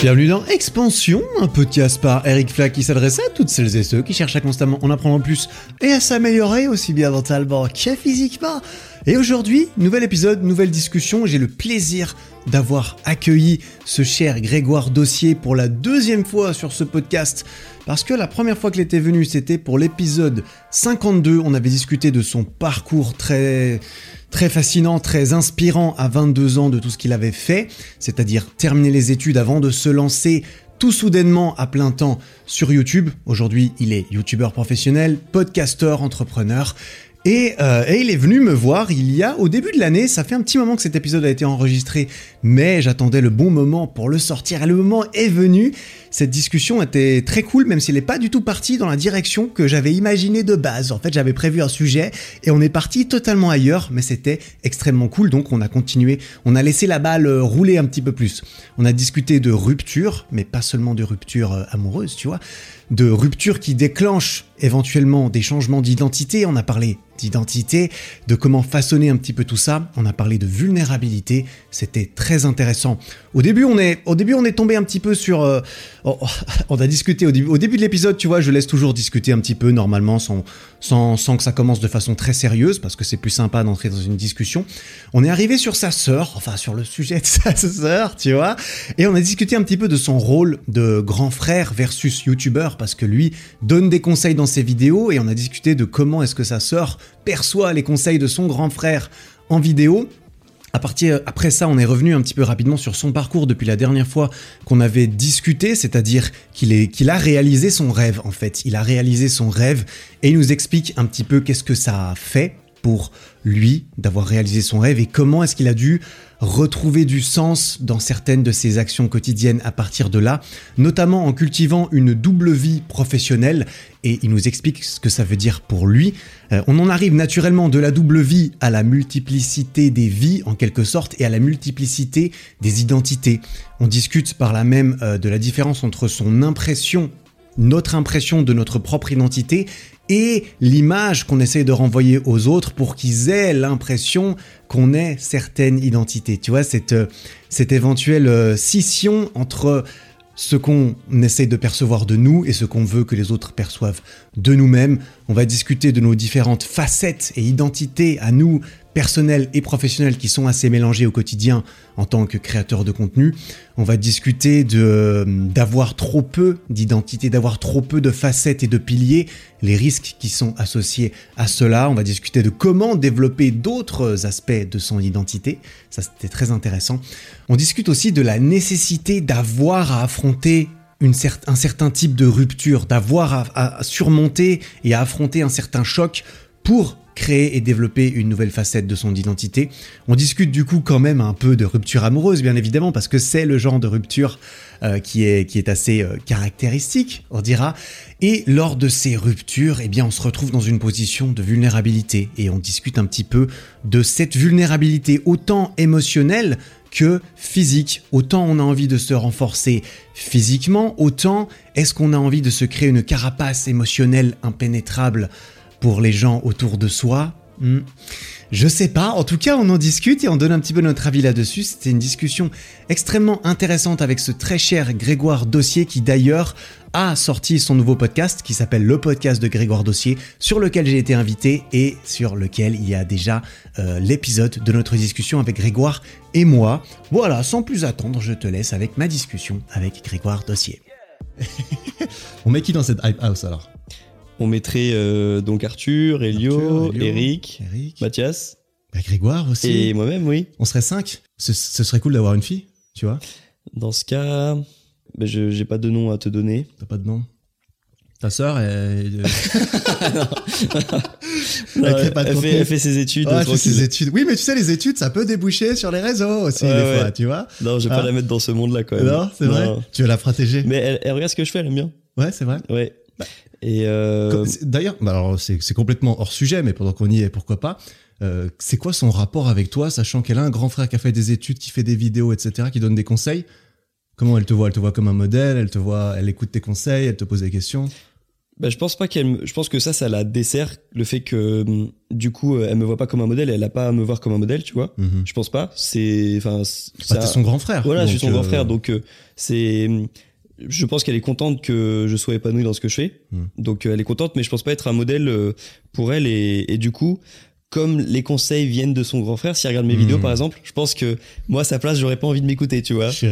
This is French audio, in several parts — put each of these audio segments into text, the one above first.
Bienvenue dans Expansion, un podcast par Eric Flack qui s'adresse à toutes celles et ceux qui cherchent à constamment en apprendre plus et à s'améliorer aussi bien mentalement que physiquement. Et aujourd'hui, nouvel épisode, nouvelle discussion. J'ai le plaisir d'avoir accueilli ce cher Grégoire Dossier pour la deuxième fois sur ce podcast. Parce que la première fois qu'il était venu, c'était pour l'épisode 52. On avait discuté de son parcours très très fascinant, très inspirant à 22 ans de tout ce qu'il avait fait, c'est-à-dire terminer les études avant de se lancer tout soudainement à plein temps sur YouTube. Aujourd'hui, il est youtubeur professionnel, podcasteur, entrepreneur. Euh, et, il est venu me voir il y a, au début de l'année, ça fait un petit moment que cet épisode a été enregistré, mais j'attendais le bon moment pour le sortir et le moment est venu. Cette discussion était très cool, même s'il n'est pas du tout parti dans la direction que j'avais imaginé de base. En fait, j'avais prévu un sujet et on est parti totalement ailleurs, mais c'était extrêmement cool, donc on a continué, on a laissé la balle rouler un petit peu plus. On a discuté de rupture, mais pas seulement de rupture euh, amoureuse, tu vois, de rupture qui déclenche éventuellement des changements d'identité. On a parlé d'identité, de comment façonner un petit peu tout ça. On a parlé de vulnérabilité. C'était très intéressant. Au début, on est, au début, on est tombé un petit peu sur. Euh, oh, oh, on a discuté au début, de l'épisode, tu vois, je laisse toujours discuter un petit peu normalement sans, sans, sans que ça commence de façon très sérieuse parce que c'est plus sympa d'entrer dans une discussion. On est arrivé sur sa sœur, enfin sur le sujet de sa sœur, tu vois, et on a discuté un petit peu de son rôle de grand frère versus youtubeur parce que lui donne des conseils dans ses vidéos et on a discuté de comment est-ce que sa sœur perçoit les conseils de son grand frère en vidéo à partir, après ça, on est revenu un petit peu rapidement sur son parcours depuis la dernière fois qu'on avait discuté, c'est-à-dire qu'il qu'il a réalisé son rêve, en fait. Il a réalisé son rêve et il nous explique un petit peu qu'est-ce que ça a fait pour lui d'avoir réalisé son rêve et comment est-ce qu'il a dû retrouver du sens dans certaines de ses actions quotidiennes à partir de là, notamment en cultivant une double vie professionnelle, et il nous explique ce que ça veut dire pour lui. Euh, on en arrive naturellement de la double vie à la multiplicité des vies, en quelque sorte, et à la multiplicité des identités. On discute par là même euh, de la différence entre son impression notre impression de notre propre identité et l'image qu'on essaye de renvoyer aux autres pour qu'ils aient l'impression qu'on ait certaines identités. Tu vois, cette, euh, cette éventuelle euh, scission entre ce qu'on essaye de percevoir de nous et ce qu'on veut que les autres perçoivent de nous-mêmes. On va discuter de nos différentes facettes et identités à nous, personnels et professionnels qui sont assez mélangés au quotidien en tant que créateur de contenu. On va discuter de d'avoir trop peu d'identité, d'avoir trop peu de facettes et de piliers, les risques qui sont associés à cela. On va discuter de comment développer d'autres aspects de son identité. Ça c'était très intéressant. On discute aussi de la nécessité d'avoir à affronter une un certain type de rupture, d'avoir à surmonter et à affronter un certain choc pour créer et développer une nouvelle facette de son identité. On discute du coup quand même un peu de rupture amoureuse, bien évidemment, parce que c'est le genre de rupture euh, qui, est, qui est assez euh, caractéristique, on dira. Et lors de ces ruptures, eh bien, on se retrouve dans une position de vulnérabilité et on discute un petit peu de cette vulnérabilité autant émotionnelle que physique. Autant on a envie de se renforcer physiquement, autant est-ce qu'on a envie de se créer une carapace émotionnelle impénétrable pour les gens autour de soi hmm. Je sais pas, en tout cas on en discute et on donne un petit peu notre avis là-dessus. C'était une discussion extrêmement intéressante avec ce très cher Grégoire Dossier qui d'ailleurs a sorti son nouveau podcast qui s'appelle le podcast de Grégoire Dossier sur lequel j'ai été invité et sur lequel il y a déjà euh, l'épisode de notre discussion avec Grégoire et moi. Voilà, sans plus attendre, je te laisse avec ma discussion avec Grégoire Dossier. on met qui dans cette hype house alors? On mettrait euh, donc Arthur, Elio, Eric, Mathias. Bah, Grégoire aussi. Et moi-même, oui. On serait cinq. Ce, serait cool d'avoir une fille, tu vois. Dans ce cas, bah, je j'ai pas de nom à te donner. T'as pas de nom Ta sœur, elle... elle, fait, ses études. elle fait ses études. Oui, mais tu sais, les études, ça peut déboucher sur les réseaux aussi, des fois, tu vois. Non, je vais pas ah. la mettre dans ce monde-là, quand même. Non, c'est vrai. Tu veux la protéger. Mais elle, elle, regarde ce que je fais, elle aime bien. Ouais, c'est vrai. Ouais. Et euh... D'ailleurs, bah alors c'est complètement hors sujet, mais pendant qu'on y est, pourquoi pas euh, C'est quoi son rapport avec toi, sachant qu'elle a un grand frère qui a fait des études, qui fait des vidéos, etc., qui donne des conseils? Comment elle te voit? Elle te voit comme un modèle Elle te voit Elle écoute tes conseils Elle te pose des questions? Bah, je pense pas qu'elle. Je pense que ça, ça la dessert le fait que hum, du coup, euh, elle me voit pas comme un modèle. Elle a pas à me voir comme un modèle, tu vois? Mhm. Je pense pas. C'est, enfin, c'est- Bah, ça- t'es son grand frère. Voilà, je suis son grand frère, donc c'est. Je pense qu'elle est contente que je sois épanoui dans ce que je fais. Hmm. Donc euh, elle est contente, mais je pense pas être un modèle euh, pour elle. Et, et du coup, comme les conseils viennent de son grand frère, si elle regarde mes Hmm. vidéos par exemple, je pense que moi à sa place, j'aurais pas envie de m'écouter, tu vois. Si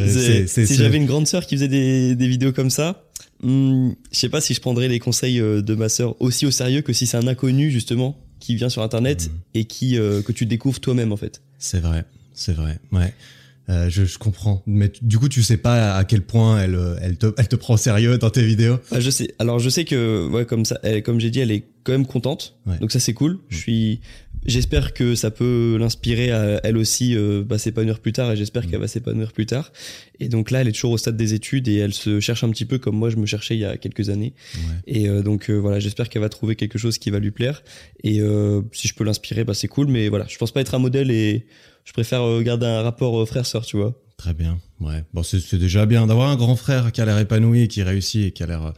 j'avais une grande sœur qui faisait des, des vidéos comme ça, hmm, je sais pas si je prendrais les conseils euh, de ma sœur aussi au sérieux que si c'est un inconnu justement qui vient sur internet Hmm. et qui euh, que tu découvres toi-même en fait. C'est vrai, c'est vrai. Ouais. Euh, je, je comprends. Mais du coup, tu sais pas à quel point elle, euh, elle, te, elle te prend au sérieux dans tes vidéos? Ah, je sais. Alors je sais que ouais comme ça, elle- comme j'ai dit, elle est quand même contente. Ouais. Donc ça c'est cool. Je suis. J'espère que ça peut l'inspirer à elle aussi euh, bah, s'épanouir plus tard et j'espère Mm. qu'elle va s'épanouir plus tard. Et donc là elle est toujours au stade des études et elle se cherche un petit peu comme moi je me cherchais il y a quelques années. Ouais. Et euh, donc voilà j'espère qu'elle va trouver quelque chose qui va lui plaire et euh, si je peux l'inspirer bah c'est cool. Mais voilà je pense pas être un modèle et je préfère euh, garder un rapport euh, frère-sœur tu vois. Très bien. Ouais. Bon, c'est déjà bien d'avoir un grand frère qui a l'air épanoui, qui réussit et qui a l'air euh,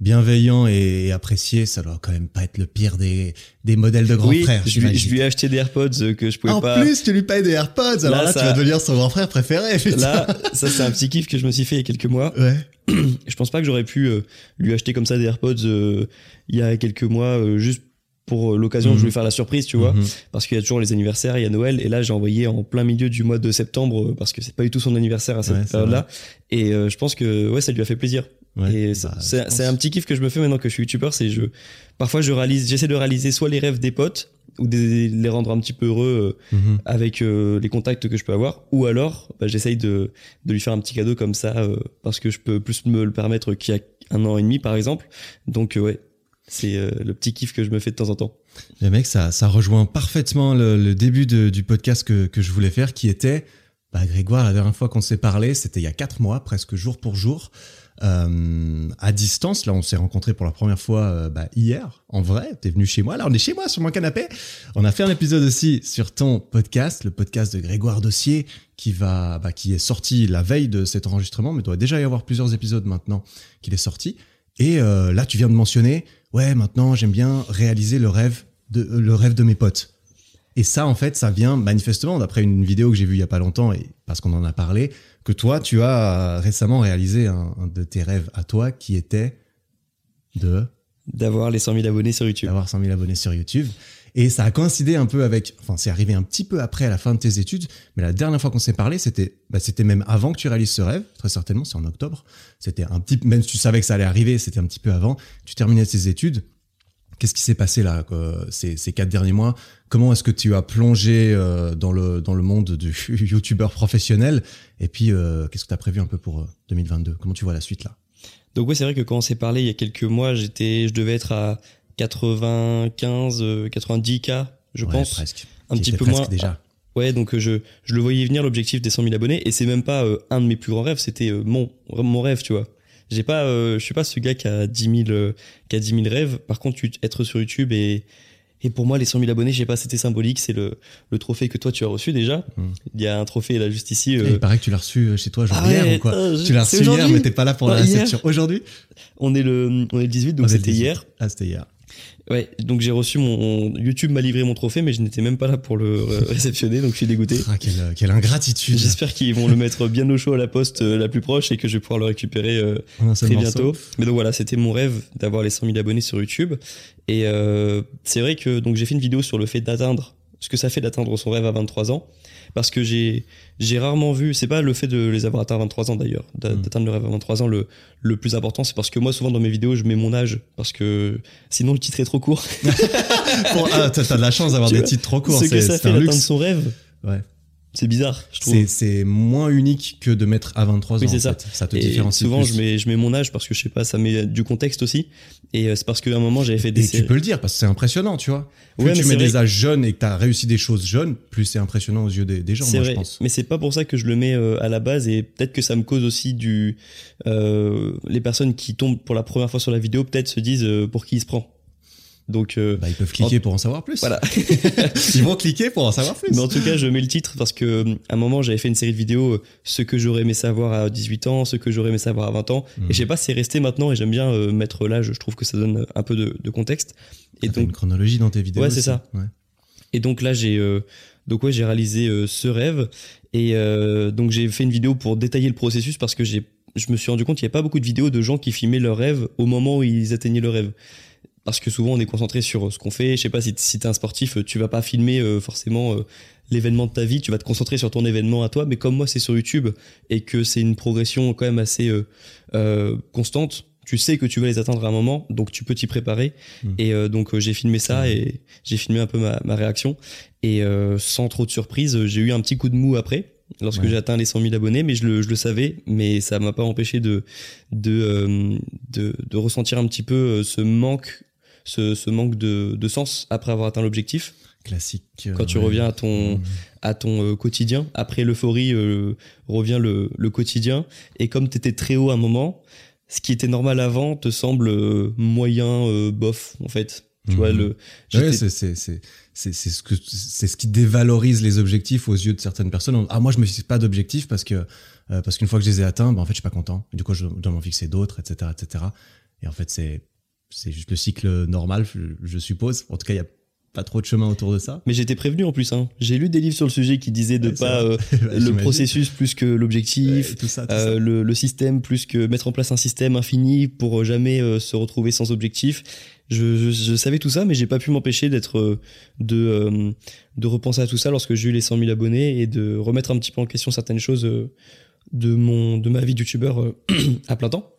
bienveillant et, apprécié. Ça doit quand même pas être le pire des, des modèles de grands oui, frères. je, lui, j'imagine. je lui ai acheté des AirPods que je pouvais en pas. plus, tu lui payes des AirPods. Alors Là, là, ça- tu vas devenir son grand frère préféré. putain. Là, ça c'est un petit kiff que je me suis fait il y a quelques mois. Ouais. Je pense pas que j'aurais pu euh, lui acheter comme ça des AirPods euh, il y a quelques mois euh, juste pour euh, l'occasion Mhm. je voulais faire la surprise tu vois Mhm. parce qu'il y a toujours les anniversaires il y a Noël et là j'ai envoyé en plein milieu du mois de septembre euh, parce que c'est pas du tout son anniversaire à cette Ouais, c'est période là et euh, je pense que ouais ça lui a fait plaisir Ouais. et Bah, c'est un petit kiff que je me fais maintenant que je suis youtubeur c'est je parfois je réalise j'essaie de réaliser soit les rêves des potes ou des, les rendre un petit peu heureux euh, Mhm. avec euh, les contacts que je peux avoir ou alors bah, j'essaye de, de lui faire un petit cadeau comme ça parce que je peux plus me le permettre qu'il y a un an et demi par exemple donc ouais c'est euh, le petit kiff que je me fais de temps en temps Mais mec, ça, ça rejoint parfaitement le, début du podcast que, que je voulais faire, qui était, bah, Grégoire, la dernière fois qu'on s'est parlé, c'était il y a quatre mois, presque jour pour jour, euh, à distance. Là, on s'est rencontrés pour la première fois euh, bah, hier, en vrai. T'es venu chez moi. Là, on est chez moi, sur mon canapé. On a fait un épisode aussi sur ton podcast, le podcast de Grégoire Dossier, qui va, bah, qui est sorti la veille de cet enregistrement, mais doit déjà y avoir plusieurs épisodes maintenant qu'il est sorti. Et là, tu viens de mentionner, ouais, maintenant j'aime bien réaliser le rêve de euh, le rêve de mes potes. Et ça, en fait, ça vient manifestement d'après une vidéo que j'ai vue il y a pas longtemps et parce qu'on en a parlé, que toi, tu as récemment réalisé un, un de tes rêves à toi qui était de d'avoir les 100 000 abonnés sur YouTube d'avoir 100 000 abonnés sur YouTube. Et ça a coïncidé un peu avec, enfin, c'est arrivé un petit peu après à la fin de tes études, mais la dernière fois qu'on s'est parlé, c'était, bah, c'était même avant que tu réalises ce rêve, très certainement, c'est en octobre. C'était un petit, même si tu savais que ça allait arriver, c'était un petit peu avant. Tu terminais tes études. Qu'est-ce qui s'est passé là, ces, ces quatre derniers mois? Comment est-ce que tu as plongé euh, dans le dans le monde du youtubeur professionnel? Et puis, euh, qu'est-ce que tu as prévu un peu pour euh, 2022 Comment tu vois la suite là? Donc ouais c'est vrai que quand on s'est parlé il y a quelques mois j'étais je devais être à 95 euh, 90 k je Ouais, pense presque. un petit peu moins déjà. Ouais, donc euh, je, je le voyais venir l'objectif des 100 000 abonnés et c'est même pas euh, un de mes plus grands rêves, c'était euh, mon mon rêve, tu vois. J'ai pas, euh, je suis pas ce gars qui a 10 000 euh, qui a 10 000 rêves. Par contre, être sur YouTube et et pour moi les 100 000 abonnés, je sais pas, c'était symbolique. C'est le le trophée que toi tu as reçu déjà. Mm. Il y a un trophée là juste ici. Et euh, Il paraît que tu l'as reçu chez toi genre ah hier ou quoi euh, Tu l'as reçu hier, mais t'es pas là pour la Ah, réception. Aujourd'hui? On est le on est le 18, donc c'était 18. hier. Ah, c'était hier. Ouais, donc j'ai reçu mon YouTube m'a livré mon trophée, mais je n'étais même pas là pour le réceptionner, donc je suis dégoûté. Ah, quelle, quelle ingratitude. J'espère qu'ils vont le mettre bien au chaud à la poste euh, la plus proche et que je vais pouvoir le récupérer euh, seul très morceau. bientôt. Mais donc voilà, c'était mon rêve d'avoir les 100 000 abonnés sur YouTube. Et euh, c'est vrai que donc j'ai fait une vidéo sur le fait d'atteindre ce que ça fait d'atteindre son rêve à 23 ans, parce que j'ai j'ai rarement vu. C'est pas le fait de les avoir atteints à 23 ans d'ailleurs, d'a- Mm. d'atteindre le rêve à 23 ans le le plus important, c'est parce que moi souvent dans mes vidéos je mets mon âge parce que sinon le titre est trop court. Bon, ah, t'as de la chance d'avoir des vois, titres trop courts. ce que C'est ça c'est fait un d'atteindre son rêve, Ouais. C'est bizarre, je trouve. C'est moins unique que de mettre à 23 Oui, ans. c'est ça. fait. Ça te Et différencie souvent, plus. je mets, je mets mon âge parce que je sais pas, ça met du contexte aussi. Et euh, c'est parce qu'à un moment, j'avais fait des Et tu peux le dire parce que c'est impressionnant, tu vois. Plus Ouais, tu mets des âges jeunes et que t'as réussi des choses jeunes, plus c'est impressionnant aux yeux des, des gens, moi, vrai, je pense. mais c'est pas pour ça que je le mets euh, à la base et peut-être que ça me cause aussi du. Euh, les personnes qui tombent pour la première fois sur la vidéo peut-être se disent euh, pour qui il se prend. Donc, euh, Bah, ils peuvent cliquer pour en savoir plus. voilà. Ils vont cliquer pour en savoir plus. Mais en tout cas, je mets le titre parce que euh, à un moment, j'avais fait une série de vidéos, euh, ce que j'aurais aimé savoir à 18 ans, ce que j'aurais aimé savoir à 20 ans. Et je sais pas, c'est resté maintenant et j'aime bien euh, mettre là, je trouve que ça donne un peu de, de contexte. Et Et donc, une chronologie dans tes vidéos. Ouais, c'est ça. Ouais. Et donc là, j'ai euh, donc ouais, j'ai réalisé euh, ce rêve et euh, donc j'ai fait une vidéo pour détailler le processus parce que j'ai je me suis rendu compte qu'il n'y a pas beaucoup de vidéos de gens qui filmaient leur rêve au moment où ils atteignaient le rêve. Parce que souvent on est concentré sur ce qu'on fait. Je sais pas si, si t'es un sportif, tu vas pas filmer euh, forcément euh, l'événement de ta vie, tu vas te concentrer sur ton événement à toi. Mais comme moi c'est sur YouTube et que c'est une progression quand même assez euh, euh, constante, tu sais que tu vas les atteindre à un moment, donc tu peux t'y préparer. Mm. Et euh, donc euh, j'ai filmé ça et j'ai filmé un peu ma, ma réaction. Et euh, sans trop de surprise, j'ai eu un petit coup de mou après, lorsque Ouais. j'ai atteint les 100 000 abonnés, mais je le, je le savais, mais ça m'a pas empêché de, de, euh, de, de ressentir un petit peu euh, ce manque, ce, ce manque de, de sens après avoir atteint l'objectif. Classique. euh, Quand tu ouais. reviens à ton, Mhm. à ton euh, quotidien. Après l'euphorie euh, revient le, le quotidien. Et comme tu étais très haut à un moment, ce qui était normal avant te semble moyen, euh, bof, en fait. Tu vois, le, Ouais, c'est c'est c'est c'est c'est ce que c'est ce qui dévalorise les objectifs aux yeux de certaines personnes. Ah moi je me fixe pas d'objectifs parce que euh, parce qu'une fois que je les ai atteints, bah, en fait je suis pas content. Et du coup je dois m'en fixer d'autres, etc., etc. Et en fait c'est c'est juste le cycle normal, je, suppose. En tout cas il y a pas trop de chemin autour de ça. Mais j'étais prévenu en plus. Hein. J'ai lu des livres sur le sujet qui disaient de Ouais, pas euh, Bah, le processus plus que l'objectif. Ouais, Euh, le, le système plus que mettre en place un système infini pour jamais euh, se retrouver sans objectif. Je, je, je savais tout ça, mais j'ai pas pu m'empêcher d'être euh, de euh, de repenser à tout ça lorsque j'ai eu les 100 000 abonnés et de remettre un petit peu en question certaines choses euh, de mon de ma vie de youtubeur euh, à plein temps.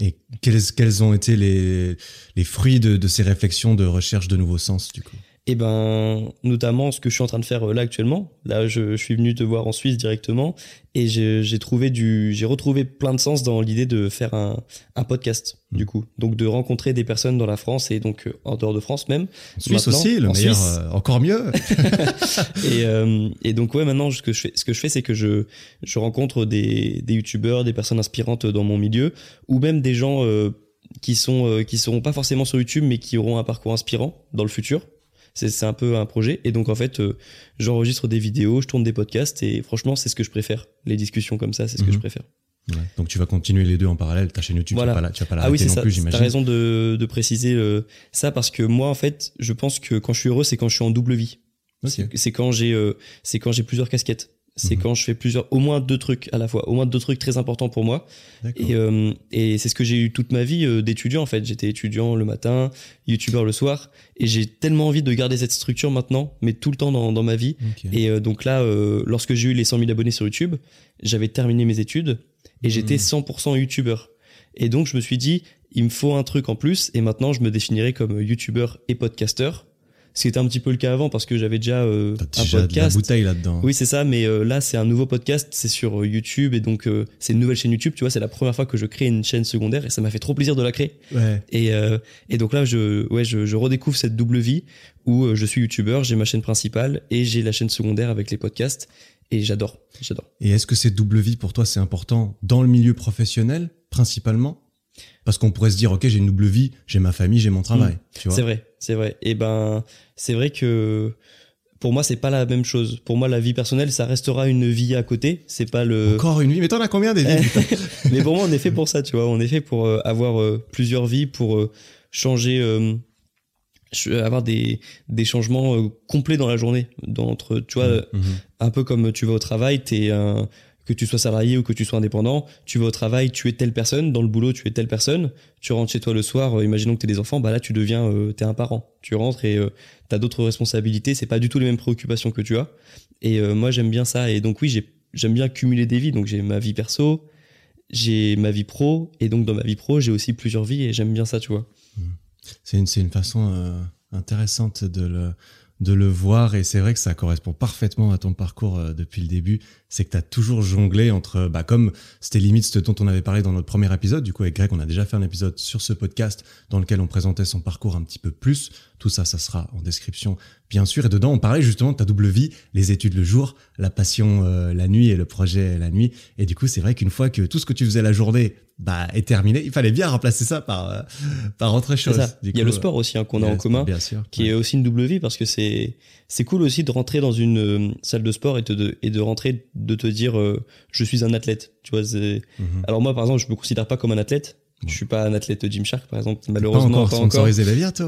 Et quels, quels ont été les, les fruits de, de ces réflexions de recherche de nouveaux sens, du coup? Et ben, notamment ce que je suis en train de faire euh, là actuellement. Là, je, je suis venu te voir en Suisse directement et j'ai trouvé du, j'ai retrouvé plein de sens dans l'idée de faire un, un podcast, Mm. du coup. Donc de rencontrer des personnes dans la France et donc euh, en dehors de France même. En Suisse aussi, le en meilleur, Suisse. euh, encore mieux. et, euh, et donc ouais, maintenant ce que je fais, ce que je fais, c'est que je, je rencontre des, des youtubeurs, des personnes inspirantes dans mon milieu, ou même des gens euh, qui sont, euh, qui seront pas forcément sur YouTube, mais qui auront un parcours inspirant dans le futur. C'est un peu un projet. Et donc, en fait, euh, j'enregistre des vidéos, je tourne des podcasts et franchement, c'est ce que je préfère. Les discussions comme ça, c'est ce que Mhm. je préfère. Ouais. Donc tu vas continuer les deux en parallèle. Ta chaîne YouTube, Voilà. tu vas pas, la- tu vas pas Ah oui, non ça. plus, T'as j'imagine. raison de, de préciser euh, ça parce que moi, en fait, je pense que quand je suis heureux, c'est quand je suis en double vie. C'est quand j'ai euh, c'est quand j'ai plusieurs casquettes. C'est Mhm. quand je fais plusieurs, au moins deux trucs à la fois, au moins deux trucs très importants pour moi. Et, euh, et c'est ce que j'ai eu toute ma vie euh, d'étudiant en fait. J'étais étudiant le matin, youtubeur le soir, et j'ai tellement envie de garder cette structure maintenant, mais tout le temps dans, dans ma vie. Et euh, donc là, euh, lorsque j'ai eu les 100 000 abonnés sur YouTube, j'avais terminé mes études et j'étais Mhm. 100% youtubeur. Et donc je me suis dit, il me faut un truc en plus, et maintenant je me définirais comme youtubeur et podcasteur. Ce qui était un petit peu le cas avant parce que j'avais déjà euh, un déjà de la podcast. bouteille là-dedans. Oui, c'est ça, mais euh, là, c'est un nouveau podcast, c'est sur euh, YouTube, et donc euh, c'est une nouvelle chaîne YouTube, tu vois, c'est la première fois que je crée une chaîne secondaire, et ça m'a fait trop plaisir de la créer. Ouais. Et, euh, et donc là, je, ouais, je, je redécouvre cette double vie où euh, je suis YouTubeur, j'ai ma chaîne principale, et j'ai la chaîne secondaire avec les podcasts, et j'adore, j'adore. Et est-ce que cette double vie pour toi c'est important dans le milieu professionnel principalement? Parce qu'on pourrait se dire ok j'ai une double vie, j'ai ma famille, j'ai mon travail. Tu vois? C'est vrai, c'est vrai. Et ben, c'est vrai que pour moi, c'est pas la même chose. Pour moi, la vie personnelle, ça restera une vie à côté. C'est pas le. Encore une vie. Mais t'en as combien des vies Mais pour moi, on est fait pour ça, tu vois. On est fait pour euh, avoir euh, plusieurs vies, pour euh, changer, ch- avoir des, des changements complets dans la journée. Dans, entre, tu vois, euh, Mhm. un peu comme tu vas au travail, t'es un, que tu sois salarié ou que tu sois indépendant, tu vas au travail, tu es telle personne, dans le boulot, tu es telle personne, tu rentres chez toi le soir, euh, imaginons que tu des enfants, bah là, tu deviens, euh, t'es un parent. Tu rentres et euh, t'as d'autres responsabilités, c'est pas du tout les mêmes préoccupations que tu as. Et euh, moi, j'aime bien ça. Et donc, oui, j'ai, j'aime bien cumuler des vies. Donc, j'ai ma vie perso, j'ai ma vie pro, et donc dans ma vie pro, j'ai aussi plusieurs vies et j'aime bien ça, tu vois. C'est une, une façon intéressante de le, de le voir et c'est vrai que ça correspond parfaitement à ton parcours euh, depuis le début. C'est que tu as toujours jonglé entre, bah, comme c'était limite ce dont on avait parlé dans notre premier épisode, du coup avec Greg on a déjà fait un épisode sur ce podcast dans lequel on présentait son parcours un petit peu plus. Tout ça, ça sera en description bien sûr. Et dedans, on parlait justement de ta double vie, les études le jour, la passion euh, la nuit et le projet la nuit. Et du coup, c'est vrai qu'une fois que tout ce que tu faisais la journée bah, est terminé, il fallait bien remplacer ça par, euh, par autre chose. il y a le sport aussi hein, qu'on a en commun, bien sûr, qui est aussi une double vie parce que c'est c'est cool aussi de rentrer dans une euh, salle de sport et, de, et de rentrer, de te dire je suis un athlète. Tu vois, mhm. Alors moi, par exemple, je me considère pas comme un athlète je suis pas un athlète Gymshark par exemple, malheureusement pas encore. Pas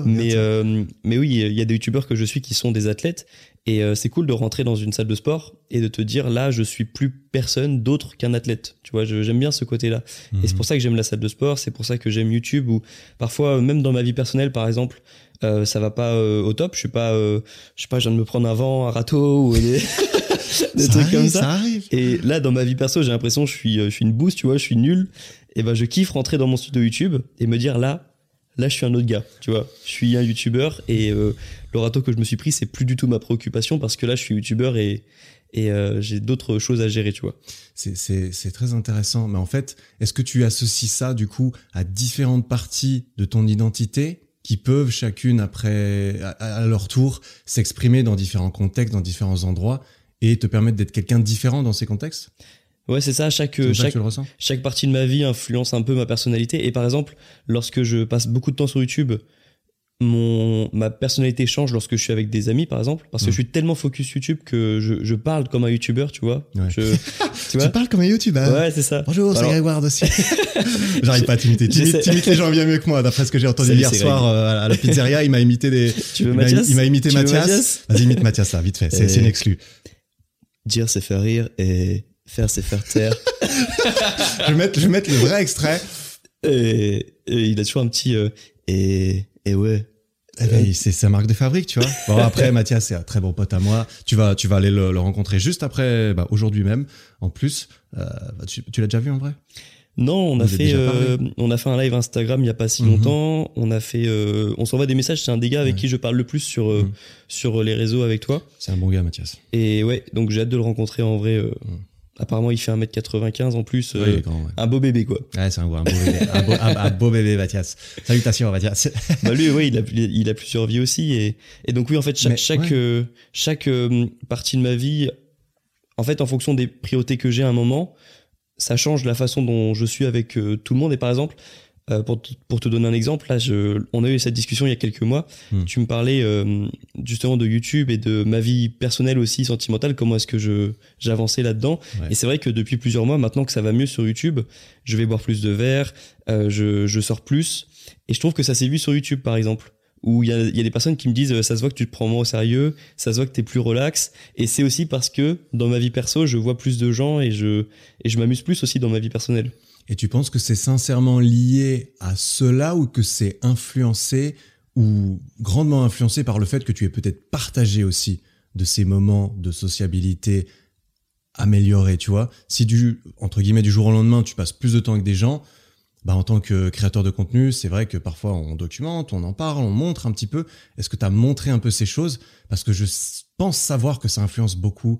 Mais euh, mais oui, il y a des youtubeurs que je suis qui sont des athlètes et euh, c'est cool de rentrer dans une salle de sport et de te dire là je suis plus personne d'autre qu'un athlète. Tu vois, j'aime bien ce côté-là. Et c'est mhm. pour ça que j'aime la salle de sport, c'est pour ça que j'aime YouTube ou parfois même dans ma vie personnelle par exemple, euh, ça va pas euh, au top, je suis pas je sais pas, je viens de me prendre un vent, un râteau ou des, trucs comme ça. ça arrive. Et là dans ma vie perso, j'ai l'impression que je suis je suis une bouse, tu vois, je suis nul et ben je kiffe rentrer dans mon studio YouTube et me dire là là je suis un autre gars tu vois. Je suis un youtubeur et euh, le que je me suis pris c'est plus du tout ma préoccupation parce que là je suis youtubeur et et euh, j'ai d'autres choses à gérer tu vois. C'est très intéressant. Mais en fait est-ce que tu associes ça du coup à différentes parties de ton identité qui peuvent chacune après à leur tour s'exprimer dans différents contextes dans différents endroits et te permettre d'être quelqu'un différent dans ces contextes? Ouais, c'est ça. Chaque chaque, chaque partie de ma vie influence un peu ma personnalité. Et par exemple, lorsque je passe beaucoup de temps sur YouTube, mon ma personnalité change lorsque je suis avec des amis, par exemple, parce que je suis tellement focus YouTube que je, je parle comme un YouTuber, tu vois. Je, tu, vois parles comme un YouTuber. Ouais, c'est ça. Bonjour, c'est Grégoire aussi. J'arrive pas à t'imiter. T'imites les gens bien mieux que moi. D'après ce que j'ai entendu hier soir euh, à la pizzeria, il m'a imité des. Tu veux Mathias Il m'a imité Mathias. Vas-y, imite Mathias, ça, vite fait. C'est une exclue. Dire, c'est faire rire et Faire, c'est faire taire. je, vais mettre, je vais mettre le vrai extrait. Et, il a toujours un petit euh, et, et ouais. Eh ben, c'est sa marque de fabrique, tu vois. Bon après, Mathias, c'est un très bon pote à moi. Tu vas, tu vas aller le, rencontrer juste après, bah, aujourd'hui même. En plus, euh, tu, l'as déjà vu en vrai? Non, on a fait, euh, on a fait un live Instagram il y a pas si mhm. longtemps. On a fait, on s'envoie des messages. C'est un des gars avec qui je parle le plus sur mhm. sur les réseaux avec toi. C'est un bon gars, Mathias. Et ouais, donc j'ai hâte de le rencontrer en vrai. Mhm. Apparemment, il fait 1m95 en plus. Euh, un beau bébé, quoi. Ouais, c'est un, beau bébé. un, beau, bébé, Mathias. Salutations, Mathias. bah lui, oui, il a, il a plusieurs vies aussi. Et, et donc, oui, en fait, chaque, chaque, euh, chaque euh, partie de ma vie, en fait, en fonction des priorités que j'ai à un moment, ça change la façon dont je suis avec tout le monde. Et par exemple, euh, pour, te, pour te donner un exemple, là, je, on a eu cette discussion il y a quelques mois. Hmm. Tu me parlais euh, justement de YouTube et de ma vie personnelle aussi sentimentale. Comment est-ce que je j'avançais là-dedans Et c'est vrai que depuis plusieurs mois, maintenant que ça va mieux sur YouTube, je vais boire plus de verre, euh, je, je sors plus, et je trouve que ça s'est vu sur YouTube par exemple où il y a, y a, des personnes qui me disent ça se voit que tu te prends moins au sérieux, ça se voit que tu es plus relax et c'est aussi parce que dans ma vie perso, je vois plus de gens et je et je m'amuse plus aussi dans ma vie personnelle. Et tu penses que c'est sincèrement lié à cela ou que c'est influencé ou grandement influencé par le fait que tu es peut-être partagé aussi de ces moments de sociabilité améliorés, tu vois? Si du, entre guillemets, du jour au lendemain, tu passes plus de temps avec des gens, bah, en tant que créateur de contenu, c'est vrai que parfois on documente, on en parle, on montre un petit peu. Est-ce que tu as montré un peu ces choses? Parce que je pense savoir que ça influence beaucoup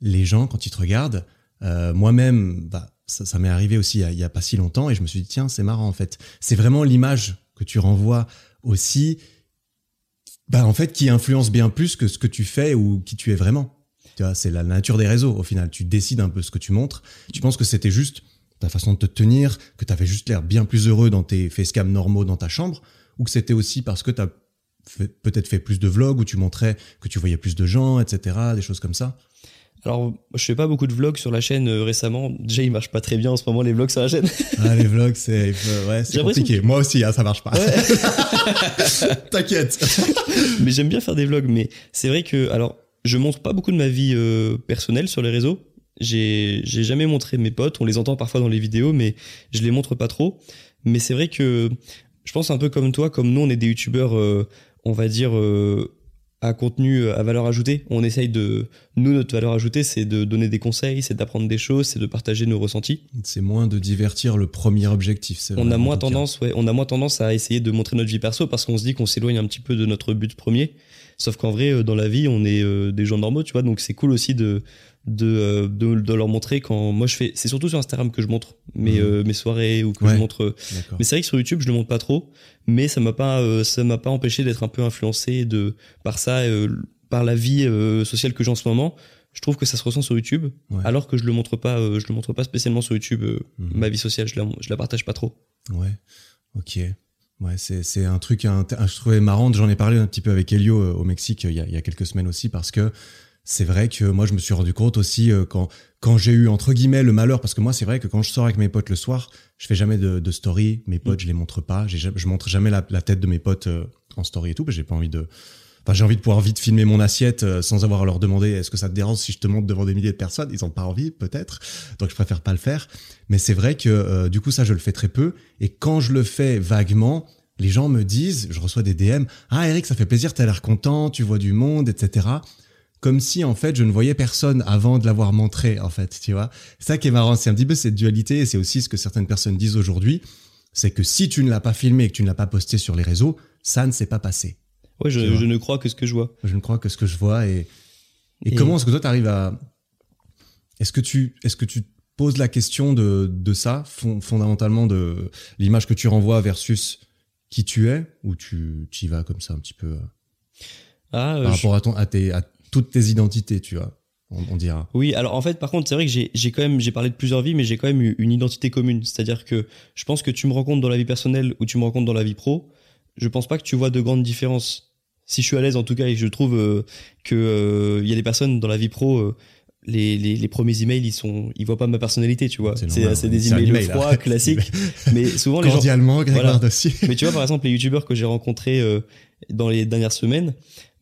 les gens quand ils te regardent. Euh, moi-même, bah, ça, m'est arrivé aussi il y, a, pas si longtemps et je me suis dit tiens c'est marrant en fait. C'est vraiment l'image que tu renvoies aussi bah en fait qui influence bien plus que ce que tu fais ou qui tu es vraiment. Tu vois c'est la nature des réseaux au final. Tu décides un peu ce que tu montres. Tu penses que c'était juste ta façon de te tenir que tu avais juste l'air bien plus heureux dans tes facecam normaux dans ta chambre ou que c'était aussi parce que tu as peut-être fait plus de vlogs où tu montrais que tu voyais plus de gens etc des choses comme ça? Alors, je fais pas beaucoup de vlogs sur la chaîne euh, récemment. Déjà, ils marchent pas très bien en ce moment les vlogs sur la chaîne. Ah, les vlogs, c'est ouais, compliqué. Moi aussi, hein, ça marche pas. T'inquiète. mais j'aime bien faire des vlogs. Mais c'est vrai que, alors, je montre pas beaucoup de ma vie euh, personnelle sur les réseaux. J'ai j'ai jamais montré mes potes. On les entend parfois dans les vidéos, mais je les montre pas trop. Mais c'est vrai que je pense un peu comme toi, comme nous, on est des youtubeurs, euh, on va dire à contenu euh, à valeur ajoutée. On essaye de, nous, notre valeur ajoutée, c'est de donner des conseils, c'est d'apprendre des choses, c'est de partager nos ressentis. C'est moins de divertir le premier objectif. On a moins tendance, ouais, on a moins tendance à essayer de montrer notre vie perso parce qu'on se dit qu'on s'éloigne un petit peu de notre but premier. Sauf qu'en vrai, euh, dans la vie, on est euh, des gens normaux, tu vois. Donc c'est cool aussi de, de, de, leur montrer quand moi je fais. C'est surtout sur Instagram que je montre mes, mmh. mes soirées ou que je montre. Mais c'est vrai que sur YouTube, je le montre pas trop mais ça m'a pas euh, ça m'a pas empêché d'être un peu influencé de par ça euh, par la vie euh, sociale que j'ai en ce moment, je trouve que ça se ressent sur YouTube, Ouais. alors que je le montre pas, euh, je le montre pas spécialement sur YouTube. euh, Mhm. Ma vie sociale, je la, je la partage pas trop. Ouais, ok. Ouais, c'est un truc, un, je trouvais marrant, j'en ai parlé un petit peu avec Elio euh, au Mexique euh, il y, a, il y a quelques semaines aussi, parce que c'est vrai que moi je me suis rendu compte aussi euh, quand, quand j'ai eu entre guillemets le malheur, parce que moi c'est vrai que quand je sors avec mes potes le soir, je fais jamais de, de story, mes potes je les montre pas, je montre jamais la, la tête de mes potes euh, en story et tout, parce que j'ai pas envie de... Enfin, j'ai envie de pouvoir vite filmer mon assiette euh, sans avoir à leur demander est-ce que ça te dérange si je te montre devant des milliers de personnes? Ils ont pas envie, peut-être. Donc je préfère pas le faire. Mais c'est vrai que du coup ça je le fais très peu. Et quand je le fais vaguement, les gens me disent, je reçois des DM, ah Eric ça fait plaisir, t'as l'air content, tu vois du monde, etc. Comme si en fait je ne voyais personne avant de l'avoir montré en fait, tu vois. C'est ça qui est marrant, c'est un petit peu cette dualité et c'est aussi ce que certaines personnes disent aujourd'hui, c'est que si tu ne l'as pas filmé et que tu ne l'as pas posté sur les réseaux, ça ne s'est pas passé. Ouais, je, ne crois que ce que je vois. Je ne crois que ce que je vois et, et, Et- comment est-ce que toi tu arrives à est-ce que tu est-ce que tu te poses la question de, de ça fon- fondamentalement de l'image que tu renvoies versus qui tu es ou tu, y vas comme ça un petit peu euh, Ah, euh, par je- rapport à ton à tes à toutes tes identités tu vois on, on dira Oui, alors en fait, par contre, c'est vrai que j'ai j'ai quand même, j'ai parlé de plusieurs vies, mais j'ai quand même eu une identité commune. C'est-à-dire que je pense que tu me rencontres dans la vie personnelle ou tu me rencontres dans la vie pro, je pense pas que tu vois de grandes différences. Si je suis à l'aise, en tout cas, et que je trouve euh, que euh, il y a des personnes dans la vie pro, euh, les, les, les premiers emails, ils sont, ils voient pas ma personnalité, tu vois. C'est des emails email, froids, arrête. classiques. mais souvent les gens, cordialement Grégoire voilà. Mais tu vois, par exemple, les youtubeurs que j'ai rencontrés euh, dans les dernières semaines,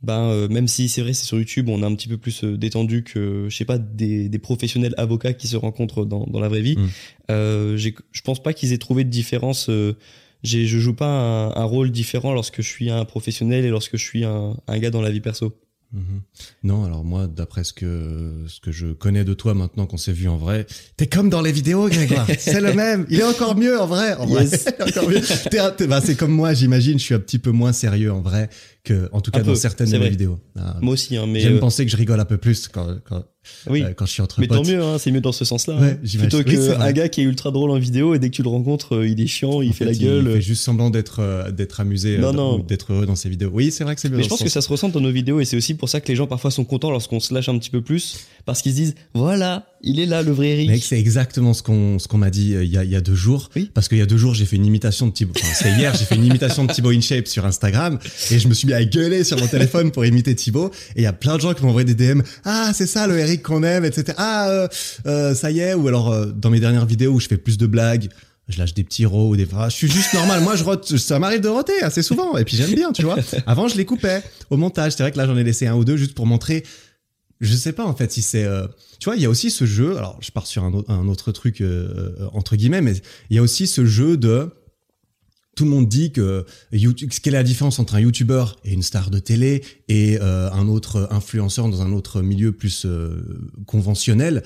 ben, euh, même si c'est vrai, c'est sur YouTube, on est un petit peu plus euh, détendu que, je sais pas, des, des professionnels avocats qui se rencontrent dans, dans la vraie vie. Mm. Euh, j'ai- je pense pas qu'ils aient trouvé de différence. Euh, j'ai- je joue pas un, un rôle différent lorsque je suis un professionnel et lorsque je suis un, un gars dans la vie perso. Mhm. Non, alors moi, d'après ce que ce que je connais de toi maintenant qu'on s'est vu en vrai, t'es comme dans les vidéos, Grégoire. c'est le même. Il est encore mieux en vrai. En vrai, Yes. T'es- bah, c'est comme moi, j'imagine. Je suis un petit peu moins sérieux en vrai que, en tout cas, dans certaines de mes vidéos. Ah, Moi aussi, hein, mais J'aime euh, penser que je rigole un peu plus quand quand, oui. euh, quand je suis entre Mais tant mieux, hein, c'est mieux dans ce sens-là. Ouais, hein. Plutôt Oui, qu'un gars qui est ultra drôle en vidéo et dès que tu le rencontres, euh, il est chiant, il En fait, la il gueule. fait juste semblant d'être d'être amusé, Non, non. ou d'être heureux dans ses vidéos. Oui, c'est vrai que c'est bien. Mais dans je pense ce que ça se ressent dans nos vidéos et c'est aussi pour ça que les gens parfois sont contents lorsqu'on se lâche un petit peu plus parce qu'ils se disent voilà, il est là le vrai Eric. Mec, c'est exactement ce qu'on ce qu'on m'a dit euh, il y, a, il y a deux jours. Oui. Parce qu'il y a deux jours, j'ai fait une imitation de Thibaut. Enfin, c'est hier, j'ai fait une imitation de Thibaut InShape sur Instagram et je me suis mis à gueuler sur mon téléphone pour imiter Thibaut. Et il y a plein de gens qui m'ont envoyé des DM. Ah, c'est ça le Eric qu'on aime, etc. Ah, euh, euh, ça y est. Ou alors euh, dans mes dernières vidéos où je fais plus de blagues. Je lâche des petits rots ou des phrases. Je suis juste normal. Moi, je rote, ça m'arrive de roter assez souvent. Et puis j'aime bien, tu vois. Avant, je les coupais au montage. C'est vrai que là, j'en ai laissé un ou deux juste pour montrer je sais pas en fait si c'est euh, tu vois il y a aussi ce jeu alors je pars sur un autre, truc euh, euh, entre guillemets mais il y a aussi ce jeu de tout le monde dit que YouTube, quelle est la différence entre un youtubeur et une star de télé et euh, un autre influenceur dans un autre milieu plus euh, conventionnel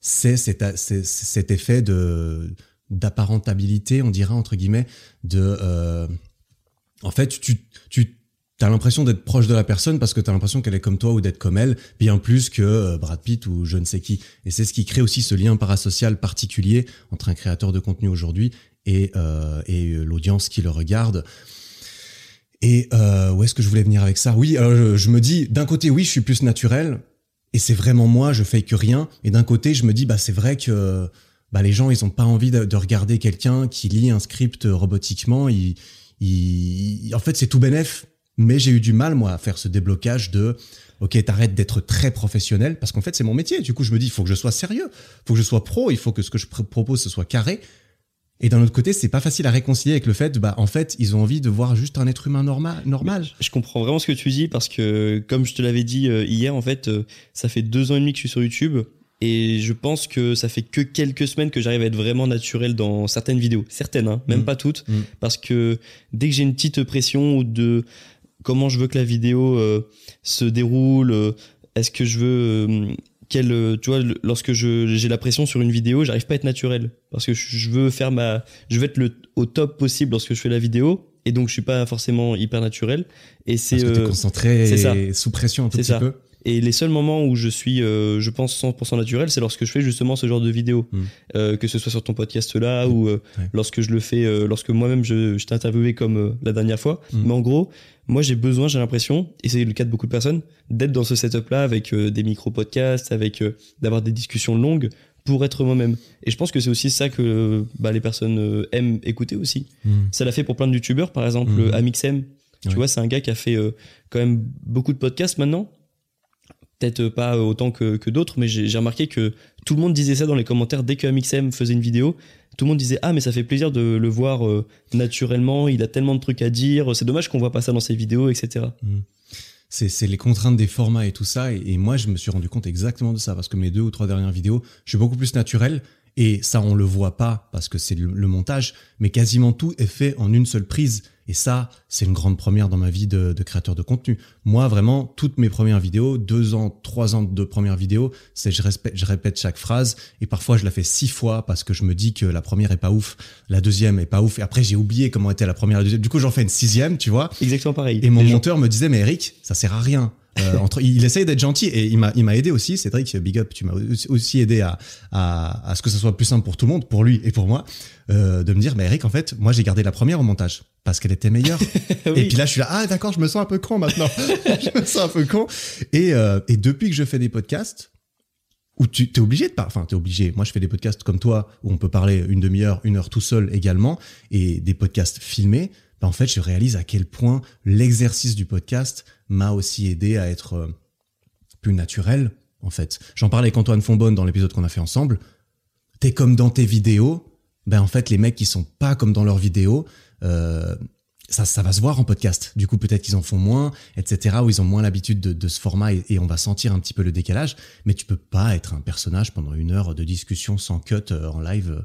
c'est cet, effet de d'apparentabilité on dirait entre guillemets de en fait tu tu T'as l'impression d'être proche de la personne parce que t'as l'impression qu'elle est comme toi ou d'être comme elle, bien plus que euh, Brad Pitt ou je ne sais qui. Et c'est ce qui crée aussi ce lien parasocial particulier entre un créateur de contenu aujourd'hui et, euh, et euh, l'audience qui le regarde. Et où est-ce que je voulais venir avec ça? Oui, alors je, me dis, d'un côté, oui, je suis plus naturel, et c'est vraiment moi, je fais que rien. Et d'un côté, je me dis, bah c'est vrai que bah, les gens, ils ont pas envie de, de regarder quelqu'un qui lit un script robotiquement. Ils- en fait, c'est tout bénef. Mais j'ai eu du mal, moi, à faire ce déblocage de, ok, t'arrêtes d'être très professionnel, parce qu'en fait, c'est mon métier. Du coup, je me dis, il faut que je sois sérieux, il faut que je sois pro, il faut que ce que je pr- propose, ce soit carré. Et d'un autre côté, c'est pas facile à réconcilier avec le fait, bah, en fait, ils ont envie de voir juste un être humain normal. normal. Je comprends vraiment ce que tu dis parce que, comme je te l'avais dit euh, hier, en fait, euh, ça fait deux ans et demi que je suis sur YouTube et je pense que ça fait que quelques semaines que j'arrive à être vraiment naturel dans certaines vidéos. Certaines, hein, même Mm. pas toutes. Mm. Parce que dès que j'ai une petite pression ou de comment je veux que la vidéo euh, se déroule, euh, est-ce que je veux. euh, quel, tu vois, lorsque je j'ai la pression sur une vidéo, j'arrive pas à être naturel parce que je veux faire ma, je veux être le au top possible lorsque je fais la vidéo et donc je suis pas forcément hyper naturel et c'est euh, concentré c'est ça. et sous pression un tout petit ça. peu. Et les seuls moments où je suis, euh, je pense, 100% naturel, c'est lorsque je fais justement ce genre de vidéo. Mm. Euh, que ce soit sur ton podcast là ou euh, Ouais. lorsque je le fais, euh, lorsque moi-même je, je t'ai interviewé comme euh, la dernière fois. Mm. Mais en gros, moi j'ai besoin, j'ai l'impression, et c'est le cas de beaucoup de personnes, d'être dans ce setup là avec euh, des micro-podcasts, avec euh, d'avoir des discussions longues pour être moi-même. Et je pense que c'est aussi ça que bah, les personnes aiment écouter aussi. Ça l'a fait pour plein de youtubeurs, par exemple. Amixem. Tu Ouais. vois, c'est un gars qui a fait euh, quand même beaucoup de podcasts maintenant. Peut-être pas autant que, d'autres, mais j'ai remarqué que tout le monde disait ça dans les commentaires dès que Amixem faisait une vidéo. Tout le monde disait ah mais ça fait plaisir de le voir euh, naturellement. Il a tellement de trucs à dire. C'est dommage qu'on voit pas ça dans ses vidéos, etc. c'est c'est les contraintes des formats et tout ça. Et, et moi, je me suis rendu compte exactement de ça parce que mes deux ou trois dernières vidéos, je suis beaucoup plus naturel. Et ça, on le voit pas parce que c'est le, montage, mais quasiment tout est fait en une seule prise. Et ça, c'est une grande première dans ma vie de, de créateur de contenu. Moi, vraiment, toutes mes premières vidéos, deux ans, trois ans de premières vidéos, c'est je, je répète chaque phrase et parfois je la fais six fois parce que je me dis que la première est pas ouf, la deuxième est pas ouf. Et après, j'ai oublié comment était la première et la deuxième. Du coup, j'en fais une sixième, tu vois. Exactement pareil. Et mon gens- monteur me disait, mais Eric, ça sert à rien. Euh, entre, il essaye d'être gentil et il m'a, il m'a aidé aussi. Cédric, big up, tu m'as aussi- aidé à, à, à ce que ça soit plus simple pour tout le monde, pour lui et pour moi, euh, de me dire, mais Eric, en fait, moi j'ai gardé la première au montage parce qu'elle était meilleure. Oui. Et puis là, je suis là, ah d'accord, je me sens un peu con maintenant. je me sens un peu con. Et, euh, et depuis que je fais des podcasts, où tu t'es obligé de parler, enfin t'es obligé. Moi, je fais des podcasts comme toi où on peut parler une demi-heure, une heure tout seul également, et des podcasts filmés. Ben, en fait, je réalise à quel point l'exercice du podcast m'a aussi aidé à être euh, plus naturel. En fait, j'en parlais avec Antoine Fonbonne dans l'épisode qu'on a fait ensemble. T'es comme dans tes vidéos. Ben en fait, les mecs qui sont pas comme dans leurs vidéos, euh, ça, ça va se voir en podcast. Du coup, peut-être qu'ils en font moins, etc. Ou ils ont moins l'habitude de, ce format et, et on va sentir un petit peu le décalage. Mais tu peux pas être un personnage pendant une heure de discussion sans cut euh, en live.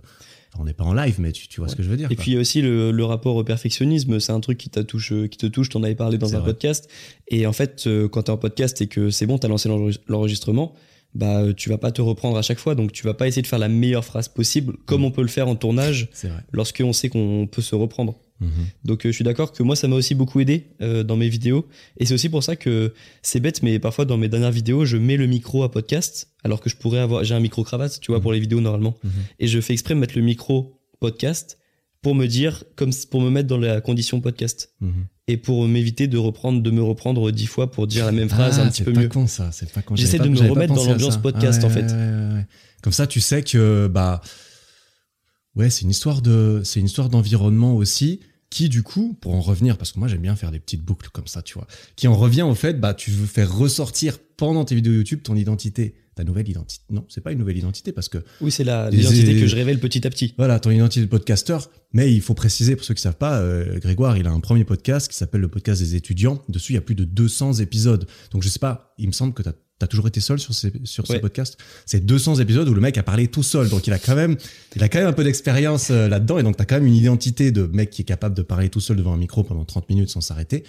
On n'est pas en live, mais tu, tu vois ce que je veux dire. Et quoi. puis il y a aussi le, le rapport au perfectionnisme, c'est un truc qui, touche, qui te touche, t'en avais parlé dans un vrai. podcast. Et en fait, euh, quand t'es en podcast et que c'est bon, t'as lancé l'enre- l'enregistrement, bah euh, tu vas pas te reprendre à chaque fois, donc tu vas pas essayer de faire la meilleure phrase possible, comme Mm. on peut le faire en tournage, lorsqu'on sait qu'on peut se reprendre. Mhm. Donc euh, je suis d'accord que moi ça m'a aussi beaucoup aidé euh, dans mes vidéos et c'est aussi pour ça que c'est bête mais parfois dans mes dernières vidéos je mets le micro à podcast alors que je pourrais avoir j'ai un micro cravate tu vois Mhm. pour les vidéos normalement Mhm. et je fais exprès de mettre le micro podcast pour me dire comme pour me mettre dans la condition podcast et pour m'éviter de reprendre de me reprendre dix fois pour dire la même phrase Ah, un petit c'est peu pas mieux. con ça, c'est pas con. J'essaie de pas- me remettre dans l'ambiance podcast, Ah en fait. ouais, ouais, ouais. Comme ça, tu sais que bah ouais, c'est une histoire de, c'est une histoire d'environnement aussi qui du coup, pour en revenir, parce que moi j'aime bien faire des petites boucles comme ça, tu vois, qui en revient au fait, bah tu veux faire ressortir pendant tes vidéos YouTube ton identité, ta nouvelle identité. Non, c'est pas une nouvelle identité parce que Oui c'est la l'identité que je révèle petit à petit. voilà, ton identité de podcasteur. Mais il faut préciser, pour ceux qui savent pas, euh, Grégoire, il a un premier podcast qui s'appelle le podcast des étudiants. Dessus, il y a plus de 200 épisodes. Donc, je sais pas, il me semble que tu as, toujours été seul sur ces, sur ces podcasts. C'est 200 épisodes où le mec a parlé tout seul. Donc, il a quand même, il a quand même un peu d'expérience euh, là-dedans. Et donc, tu as quand même une identité de mec qui est capable de parler tout seul devant un micro pendant 30 minutes sans s'arrêter.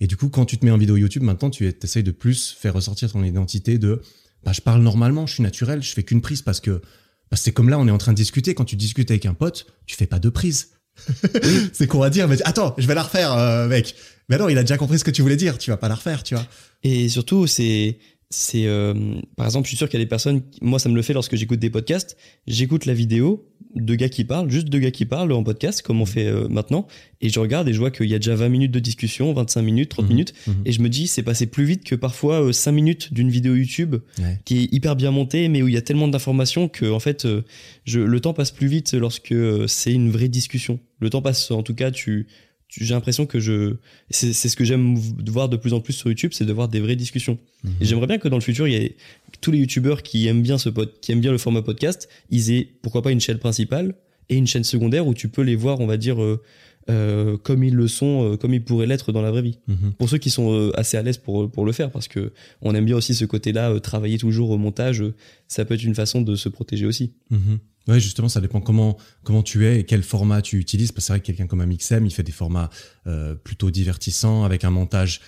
Et du coup, quand tu te mets en vidéo YouTube, maintenant, tu essayes de plus faire ressortir ton identité de, bah, je parle normalement, je suis naturel, je fais qu'une prise parce que, bah, c'est comme là, on est en train de discuter. Quand tu discutes avec un pote, tu fais pas deux prises. c'est qu'on va dire, mais attends, je vais la refaire, euh, mec. Mais non, il a déjà compris ce que tu voulais dire. Tu vas pas la refaire, tu vois. Et surtout, c'est, c'est, euh, par exemple, je suis sûr qu'il y a des personnes, moi, ça me le fait lorsque j'écoute des podcasts. J'écoute la vidéo de gars qui parlent, juste deux gars qui parlent en podcast, comme on fait euh, maintenant, et je regarde et je vois qu'il y a déjà 20 minutes de discussion, 25 minutes, 30 Mhm. minutes, Mhm. et je me dis, c'est passé plus vite que parfois euh, 5 minutes d'une vidéo YouTube Ouais. qui est hyper bien montée, mais où il y a tellement d'informations que, en fait, euh, je, le temps passe plus vite lorsque euh, c'est une vraie discussion. Le temps passe, en tout cas, tu- j'ai l'impression que je, c'est ce que j'aime voir de plus en plus sur YouTube, c'est de voir des vraies discussions. Mhm. Et j'aimerais bien que dans le futur, il y ait tous les youtubeurs qui aiment bien ce pod, qui aiment bien le format podcast, ils aient pourquoi pas une chaîne principale et une chaîne secondaire où tu peux les voir, on va dire, euh, euh, comme ils le sont, euh, comme ils pourraient l'être dans la vraie vie. Mhm. Pour ceux qui sont euh, assez à l'aise pour, pour le faire, parce que on aime bien aussi ce côté-là, travailler toujours au montage, ça peut être une façon de se protéger aussi. Mhm. Ouais, justement, ça dépend comment comment tu es et quel format tu utilises. Parce que c'est vrai que quelqu'un comme Amixem, il fait des formats euh, plutôt divertissants avec un montage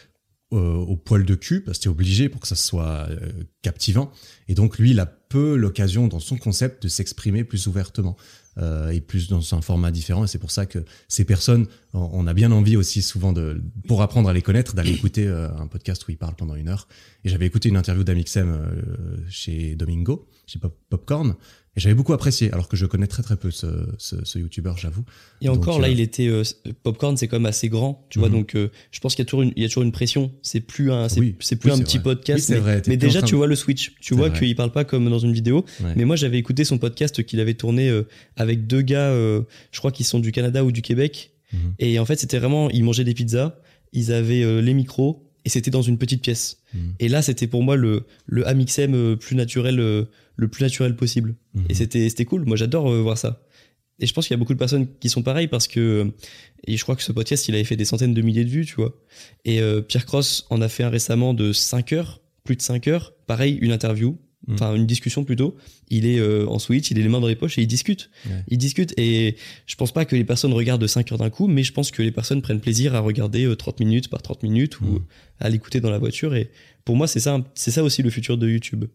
euh, au poil de cul, parce que t'es obligé pour que ça soit euh, captivant. Et donc lui, il a peu l'occasion dans son concept de s'exprimer plus ouvertement et plus dans un format différent. Et c'est pour ça que ces personnes, on, a bien envie aussi souvent de, pour apprendre à les connaître, d'aller écouter un podcast où ils parlent pendant une heure. Et j'avais écouté une interview d'Amixem chez Domingo, chez Pop Popcorn. Et j'avais beaucoup apprécié, alors que je connais très très peu ce, ce, ce youtubeur, j'avoue. Et encore, Donc, là, euh, il était euh, popcorn, c'est quand même assez grand, tu vois. Mhm. Donc, euh, je pense qu'il y a toujours une, il y a toujours une pression. C'est plus un, c'est, Oui. plus un petit vrai. podcast. Oui, c'est mais, vrai, mais déjà, tu vois le switch. Tu vois qu'il parle pas comme dans une vidéo. Ouais. Mais moi, j'avais écouté son podcast qu'il avait tourné euh, avec deux gars, euh, je crois qu'ils sont du Canada ou du Québec. Mhm. Et en fait, c'était vraiment, ils mangeaient des pizzas, ils avaient euh, les micros, et c'était dans une petite pièce. Mhm. Et là, c'était pour moi le, le Amixem euh, plus naturel, euh, le plus naturel possible. Mhm. Et c'était, c'était cool. Moi, j'adore euh, voir ça. Et je pense qu'il y a beaucoup de personnes qui sont pareilles parce que, et je crois que ce podcast, il avait fait des centaines de milliers de vues, tu vois. Et euh, Pierre Cross en a fait un récemment de 5 heures, plus de 5 heures. Pareil, une interview, Mhm. enfin une discussion plutôt. Il est euh, en switch, il est les mains dans les poches et il discute. Ouais. Il discute et je pense pas que les personnes regardent 5 heures d'un coup, mais je pense que les personnes prennent plaisir à regarder euh, 30 minutes par 30 minutes ou Mhm. à l'écouter dans la voiture. Et pour moi, c'est ça, c'est ça aussi le futur de YouTube.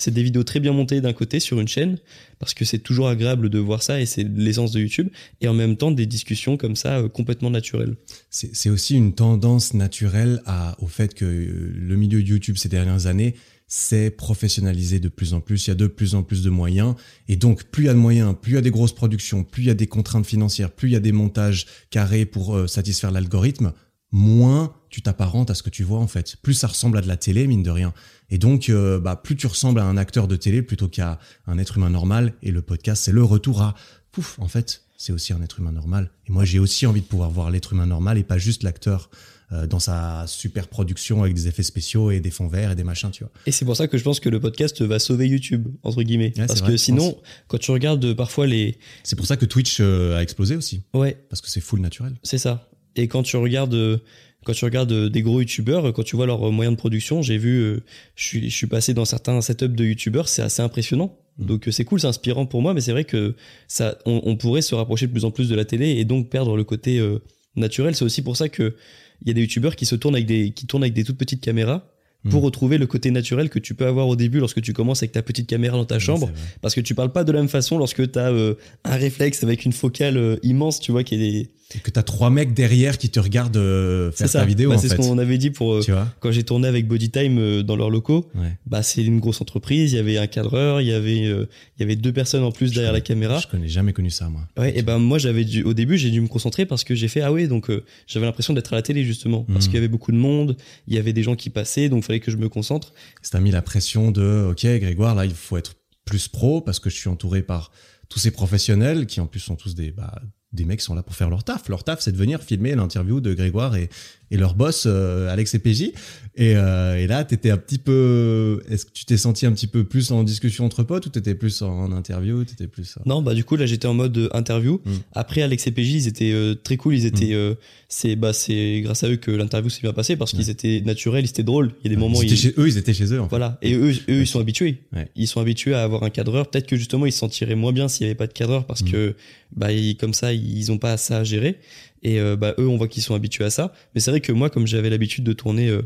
C'est des vidéos très bien montées d'un côté sur une chaîne, parce que c'est toujours agréable de voir ça et c'est l'essence de YouTube, et en même temps des discussions comme ça euh, complètement naturelles. C'est aussi une tendance naturelle à, au fait que euh, le milieu YouTube ces dernières années s'est professionnalisé de plus en plus. Il y a de plus en plus de moyens. Et donc, plus il y a de moyens, plus il y a des grosses productions, plus il y a des contraintes financières, plus il y a des montages carrés pour euh, satisfaire l'algorithme, moins tu t'apparentes à ce que tu vois en fait. Plus ça ressemble à de la télé, mine de rien. Et donc, euh, bah, plus tu ressembles à un acteur de télé plutôt qu'à un être humain normal. Et le podcast, c'est le retour à, pouf, en fait, c'est aussi un être humain normal. Et moi, j'ai aussi envie de pouvoir voir l'être humain normal et pas juste l'acteur euh, dans sa super production avec des effets spéciaux et des fonds verts et des machins, tu vois. Et c'est pour ça que je pense que le podcast va sauver YouTube, entre guillemets. Ouais, Parce que sinon, quand tu regardes euh, parfois les... C'est pour ça que Twitch euh, a explosé aussi, Ouais, parce que c'est full naturel. C'est ça. Et quand tu regardes, quand tu regardes euh, des gros youtubeurs, euh, quand tu vois leurs euh, moyens de production, j'ai vu, je suis, je suis passé dans certains setups de youtubeurs, c'est assez impressionnant. Mhm. Donc c'est cool, c'est inspirant pour moi, mais c'est vrai que ça, on, on pourrait se rapprocher de plus en plus de la télé et donc perdre le côté euh, naturel. C'est aussi pour ça que il y a des youtubeurs qui se tournent avec des, qui tournent avec des toutes petites caméras pour Mhm. retrouver le côté naturel que tu peux avoir au début lorsque tu commences avec ta petite caméra dans ta chambre. Parce que tu parles pas de la même façon lorsque tu as un réflexe avec une focale euh, immense, tu vois, qui est que t'as trois mecs derrière qui te regardent euh, faire ça. ta vidéo, Bah, c'est ce qu'on avait dit pour euh, Tu vois quand j'ai tourné avec Bodytime euh, dans leurs locaux. Ouais. Bah c'est une grosse entreprise. Il y avait un cadreur, il y avait euh, il y avait deux personnes en plus Je derrière la caméra. Je connais jamais connu ça, moi. Ouais. Et ben moi j'avais dû au début j'ai dû me concentrer parce que j'ai fait ah ouais donc euh, j'avais l'impression d'être à la télé justement parce Mhm. qu'il y avait beaucoup de monde, il y avait des gens qui passaient donc fallait que je me concentre. Ça t'a mis la pression de, ok, Grégoire, là, il faut être plus pro parce que je suis entouré par tous ces professionnels qui en plus sont tous des, bah, des mecs sont là pour faire leur taf. Leur taf, c'est de venir filmer l'interview de Grégoire et, et leur boss, euh, Alex et PJ. Et, euh, et là, t'étais un petit peu, est-ce que tu t'es senti un petit peu plus en discussion entre potes ou t'étais plus en interview, t'étais plus, euh, Non bah du coup là j'étais en mode interview. Mhm. Après Alex et PJ ils étaient euh, très cool, ils étaient euh, c'est bah c'est grâce à eux que l'interview s'est bien passée parce qu'ils étaient naturels, ils étaient drôles. Il y a des moments où ils étaient ils- chez eux, ils étaient chez eux, en fait. Voilà. Et eux, eux, ils sont habitués. Ouais. Ils sont habitués à avoir un cadreur. Peut-être que justement, ils se sentiraient moins bien s'il n'y avait pas de cadreur parce Mm. que, bah, ils- comme ça, ils ont pas ça à gérer. Et euh, bah, eux, on voit qu'ils sont habitués à ça. Mais c'est vrai que moi, comme j'avais l'habitude de tourner euh,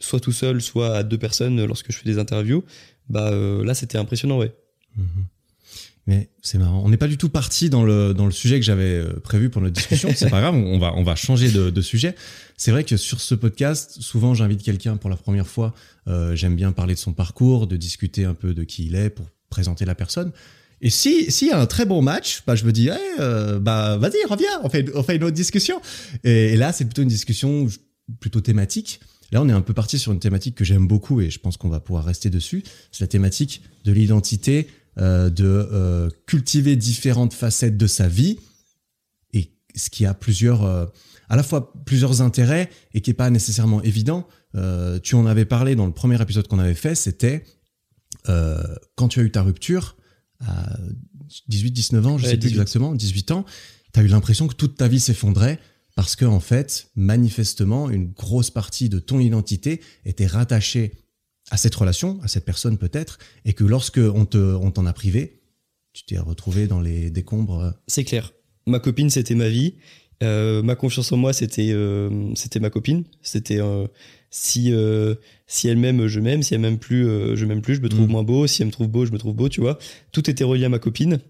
soit tout seul, soit à deux personnes euh, lorsque je fais des interviews, bah euh, là, c'était impressionnant, ouais. Mhm. Mais c'est marrant. On n'est pas du tout parti dans le, dans le sujet que j'avais prévu pour notre discussion. C'est pas grave, on va, on va changer de, de sujet. C'est vrai que sur ce podcast, souvent j'invite quelqu'un pour la première fois. Euh, J'aime bien parler de son parcours, de discuter un peu de qui il est pour présenter la personne. Et si s'il y a un très bon match, bah je me dis, euh, bah vas-y, reviens, on fait, une autre discussion. Et, là, c'est plutôt une discussion plutôt thématique. Là, on est un peu parti sur une thématique que j'aime beaucoup et je pense qu'on va pouvoir rester dessus. C'est la thématique de l'identité, euh, de euh, cultiver différentes facettes de sa vie et ce qui a plusieurs, à la fois plusieurs intérêts et qui est pas nécessairement évident. Tu en avais parlé dans le premier épisode qu'on avait fait, c'était quand tu as eu ta rupture à 18-19 ans, je Ouais, sais plus 18. exactement, 18 ans, tu as eu l'impression que toute ta vie s'effondrait parce que en fait, manifestement, une grosse partie de ton identité était rattachée à cette relation, à cette personne peut-être, et que lorsque on te, on t'en a privé, tu t'es retrouvé dans les décombres. C'est clair. Ma copine, c'était ma vie. Euh, ma confiance en moi, c'était euh, c'était ma copine. C'était euh, si euh, si elle m'aime, je m'aime. Si elle m'aime plus, euh, je m'aime plus. Je me trouve Mm. moins beau. Si elle me trouve beau, je me trouve beau. Tu vois, tout était relié à ma copine.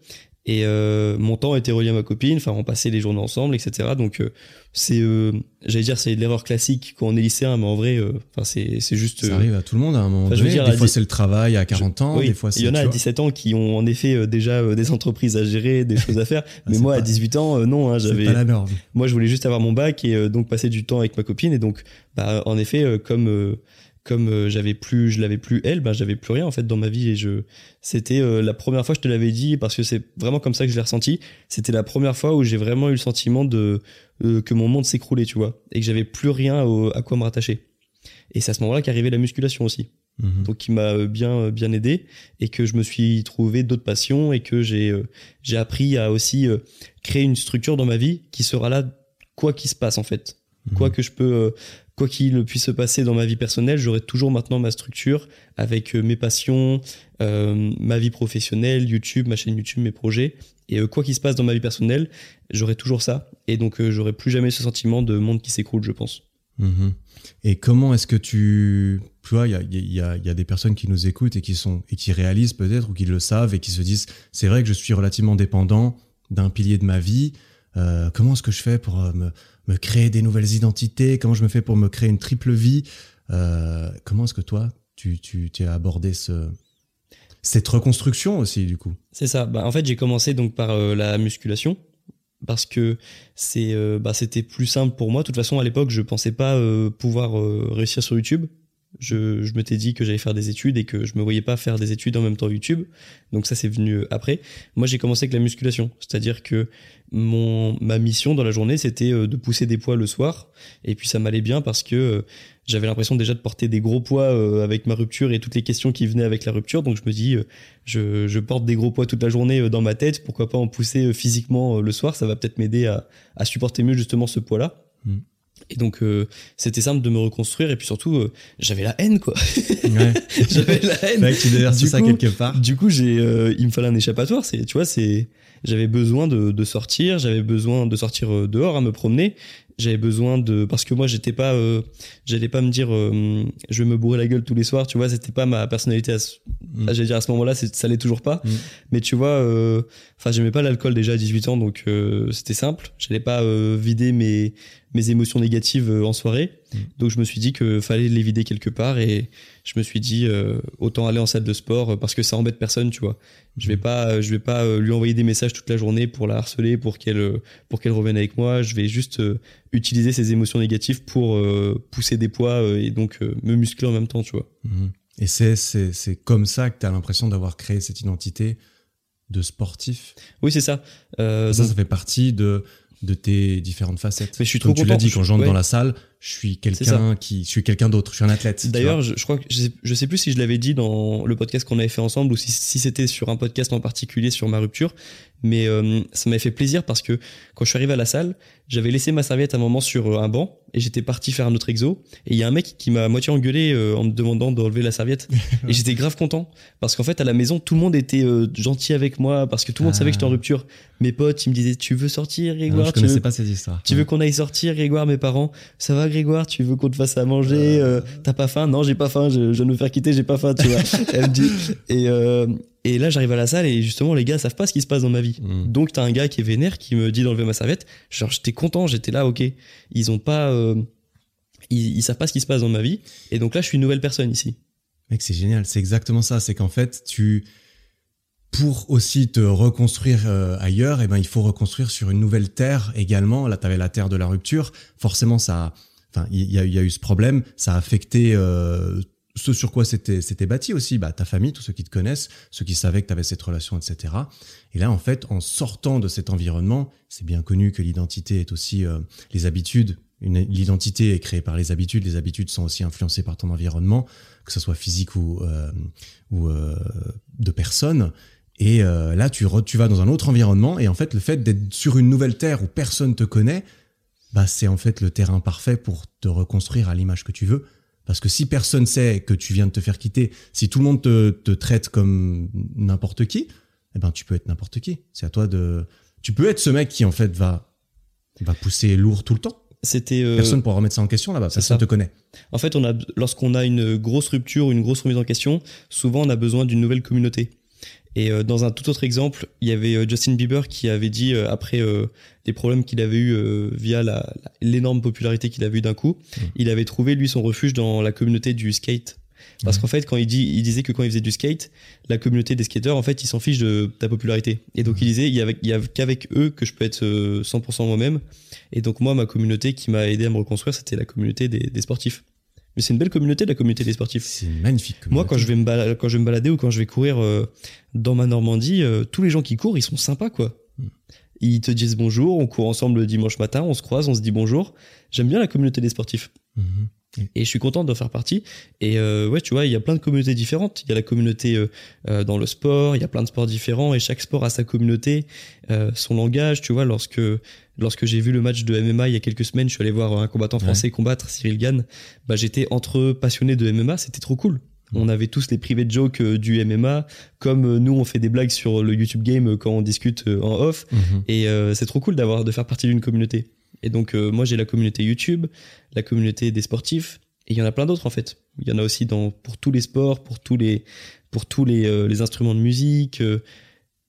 Et euh, mon temps était relié à ma copine. Enfin, on passait les journées ensemble, etc. Donc euh, c'est, euh, j'allais dire, c'est l'erreur classique quand on est lycéen, mais en vrai, euh, enfin c'est c'est juste. Ça euh, arrive à tout le monde à un moment Enfin, je veux donné. dire, des à fois, c'est le travail à 40 ans, oui, des fois, c'est. il y en a à vois. 17 ans qui ont en effet euh, déjà euh, des entreprises à gérer, des choses à faire. mais c'est moi, à pas- 18 ans, non, hein, C'est j'avais. pas la norme. Moi, je voulais juste avoir mon bac et euh, donc passer du temps avec ma copine. Et donc, bah, en effet, euh, comme euh, comme euh, j'avais plus, je l'avais plus elle, bah, j'avais plus rien en fait dans ma vie. Et je, c'était euh, la première fois, je te l'avais dit, parce que c'est vraiment comme ça que je l'ai ressenti. C'était la première fois où j'ai vraiment eu le sentiment de euh, que mon monde s'écroulait, tu vois, et que j'avais plus rien au- à quoi me rattacher. Et c'est à ce moment-là qu'arrivait la musculation aussi Mhm. donc qui m'a euh, bien bien aidé et que je me suis trouvé d'autres passions et que j'ai euh, j'ai appris à aussi euh, créer une structure dans ma vie qui sera là quoi qu'il se passe en fait Mhm. quoi que je peux euh, quoi qu'il puisse se passer dans ma vie personnelle j'aurai toujours maintenant ma structure avec euh, mes passions euh, ma vie professionnelle YouTube ma chaîne YouTube mes projets et euh, quoi qu'il se passe dans ma vie personnelle j'aurai toujours ça et donc euh, j'aurai plus jamais ce sentiment de monde qui s'écroule je pense Mhm. Et comment est-ce que tu, tu vois, il y a, des personnes qui nous écoutent et qui sont et qui réalisent peut-être ou qui le savent et qui se disent, c'est vrai que je suis relativement dépendant d'un pilier de ma vie. Comment est-ce que je fais pour me, me créer des nouvelles identités Comment je me fais pour me créer une triple vie Euh, Comment est-ce que toi, tu, tu, as abordé ce, cette reconstruction aussi du coup? C'est ça. Bah, en fait, j'ai commencé donc par euh, la musculation parce que c'est euh, bah, c'était plus simple pour moi. De toute façon, à l'époque, je pensais pas pouvoir réussir sur YouTube. Je, je m'étais dit que j'allais faire des études et que je me voyais pas faire des études en même temps YouTube. Donc ça, c'est venu euh, après. Moi, j'ai commencé avec la musculation, c'est-à-dire que mon ma mission dans la journée, c'était euh, de pousser des poids le soir. Et puis ça m'allait bien parce que euh, j'avais l'impression déjà de porter des gros poids avec ma rupture et toutes les questions qui venaient avec la rupture. Donc je me dis, je, je porte des gros poids toute la journée dans ma tête, pourquoi pas en pousser physiquement le soir, ça va peut-être m'aider à, à supporter mieux justement ce poids-là. Mm. Et donc euh, c'était simple de me reconstruire et puis surtout euh, j'avais la haine quoi. Ouais. j'avais la haine. vrai que tu déverses ça coup, quelque part. Du coup, j'ai, euh, il me fallait un échappatoire. C'est, tu vois, c'est, j'avais besoin de, de sortir. J'avais besoin de sortir euh, dehors à me promener. J'avais besoin de, parce que moi, j'étais pas, euh, j'allais pas me dire, euh, je vais me bourrer la gueule tous les soirs. Tu vois, c'était pas ma personnalité. À ce, Mm. j'allais dire à ce moment-là, c'est- ça l'est toujours pas. Mm. Mais tu vois, euh, enfin, j'aimais pas l'alcool déjà à 18 ans, donc euh, c'était simple. J'allais pas euh, vider mes mes émotions négatives euh, en soirée. Mm. Donc je me suis dit que fallait les vider quelque part et je me suis dit euh, autant aller en salle de sport euh, parce que ça embête personne, tu vois. Je vais pas euh, je vais pas lui envoyer des messages toute la journée pour la harceler pour qu'elle pour qu'elle revienne avec moi, je vais juste euh, utiliser ces émotions négatives pour euh, pousser des poids et donc me muscler en même temps, tu vois. Mhm. Et c'est, c'est, c'est comme ça que tu as l'impression d'avoir créé cette identité de sportif? Oui, c'est ça. Ça, donc- ça fait partie de, de tes différentes facettes. Mais je suis Comme trop tu l'as dit, quand j'entre Ouais. dans la salle, je suis quelqu'un qui, je suis quelqu'un d'autre, je suis un athlète. D'ailleurs, je, je crois que je sais, je sais plus si je l'avais dit dans le podcast qu'on avait fait ensemble ou si, si c'était sur un podcast en particulier sur ma rupture, mais euh, ça m'avait fait plaisir parce que quand je suis arrivé à la salle, j'avais laissé ma serviette à un moment sur euh, un banc et j'étais parti faire un autre exo et il y a un mec qui m'a à moitié engueulé euh, en me demandant d'enlever la serviette et j'étais grave content parce qu'en fait à la maison tout le monde était euh, gentil avec moi parce que tout le monde Ah. savait que j'étais en rupture. Mes potes ils me disaient tu veux sortir Non, Grégoire je tu connaissais veux pas tu veux qu'on aille sortir, Grégoire, mes parents? Ça va, Grégoire? Tu veux qu'on te fasse à manger euh, T'as pas faim? Non, j'ai pas faim. Je, je viens de me faire quitter, j'ai pas faim, tu vois. Elle me dit. Et, euh, et là, j'arrive à la salle et justement, les gars savent pas ce qui se passe dans ma vie. Mm. Donc, t'as un gars qui est vénère qui me dit d'enlever ma serviette. Genre, j'étais content, j'étais là, ok. Ils ont pas. euh, ils, ils savent pas ce qui se passe dans ma vie. Et donc là, je suis une nouvelle personne ici. Mec, c'est génial. C'est exactement ça. C'est qu'en fait, tu, pour aussi te reconstruire euh, ailleurs, eh ben, il faut reconstruire sur une nouvelle terre également. Là, tu avais la terre de la rupture. Forcément, ça, enfin, il y, a- il y a eu ce problème. Ça a affecté euh, ce sur quoi c'était bâti aussi. Bah, ta famille, tous ceux qui te connaissent, ceux qui savaient que tu avais cette relation, etc. Et là, en fait, en sortant de cet environnement, c'est bien connu que l'identité est aussi euh, les habitudes. L'identité est créée par les habitudes. Les habitudes sont aussi influencées par ton environnement, que ce soit physique ou, euh, ou euh, de personnes. Et euh, là, tu, re- tu vas dans un autre environnement. Et en fait, le fait d'être sur une nouvelle terre où personne te connaît, bah, c'est en fait le terrain parfait pour te reconstruire à l'image que tu veux. Parce que si personne sait que tu viens de te faire quitter, si tout le monde te, te traite comme n'importe qui, eh ben, tu peux être n'importe qui. C'est à toi de. Tu peux être ce mec qui, en fait, va va pousser lourd tout le temps. C'était euh, Personne pourra remettre ça en question là-bas. Personne ça. te connaît. En fait, on a, lorsqu'on a une grosse rupture, une grosse remise en question, souvent on a besoin d'une nouvelle communauté. Et euh, dans un tout autre exemple, il y avait euh, Justin Bieber qui avait dit euh, après euh, des problèmes qu'il avait eu euh, via l'énorme popularité qu'il avait eu d'un coup, Mm. il avait trouvé lui son refuge dans la communauté du skate. Parce Ouais. qu'en fait, quand il dit, il disait que quand il faisait du skate, la communauté des skateurs, en fait, ils s'en fichent de ta popularité. Et donc, il disait, il y avait, il y avait qu'avec eux que je peux être euh, 100% moi-même. Et donc, moi, ma communauté qui m'a aidé à me reconstruire, c'était la communauté des, des sportifs. Mais c'est une belle communauté, la communauté des sportifs. C'est magnifique. Moi, quand je vais me balader, quand je vais me balader ou quand je vais courir euh, dans ma Normandie, euh, tous les gens qui courent, ils sont sympas, quoi. Mm. Ils te disent bonjour, on court ensemble le dimanche matin, on se croise, on se dit bonjour. J'aime bien la communauté des sportifs. Mhm. Et je suis content d'en faire partie. Et euh, ouais, tu vois, il y a plein de communautés différentes. Il y a la communauté euh, euh, dans le sport, il y a plein de sports différents et chaque sport a sa communauté, euh, son langage. Tu vois, lorsque lorsque j'ai vu le match de MMA il y a quelques semaines, je suis allé voir un combattant français combattre, Cyril Gann. Bah, j'étais entre passionnés de MMA, c'était trop cool. On avait tous les privés de jokes euh, du MMA, comme euh, nous on fait des blagues sur le YouTube Game quand on discute en off. Mhm. Et euh, c'est trop cool d'avoir de faire partie d'une communauté. Et donc euh, moi j'ai la communauté YouTube, la communauté des sportifs, et il y en a plein d'autres en fait. Il y en a aussi dans pour tous les sports, pour tous les pour tous les, euh, les instruments de musique. euh,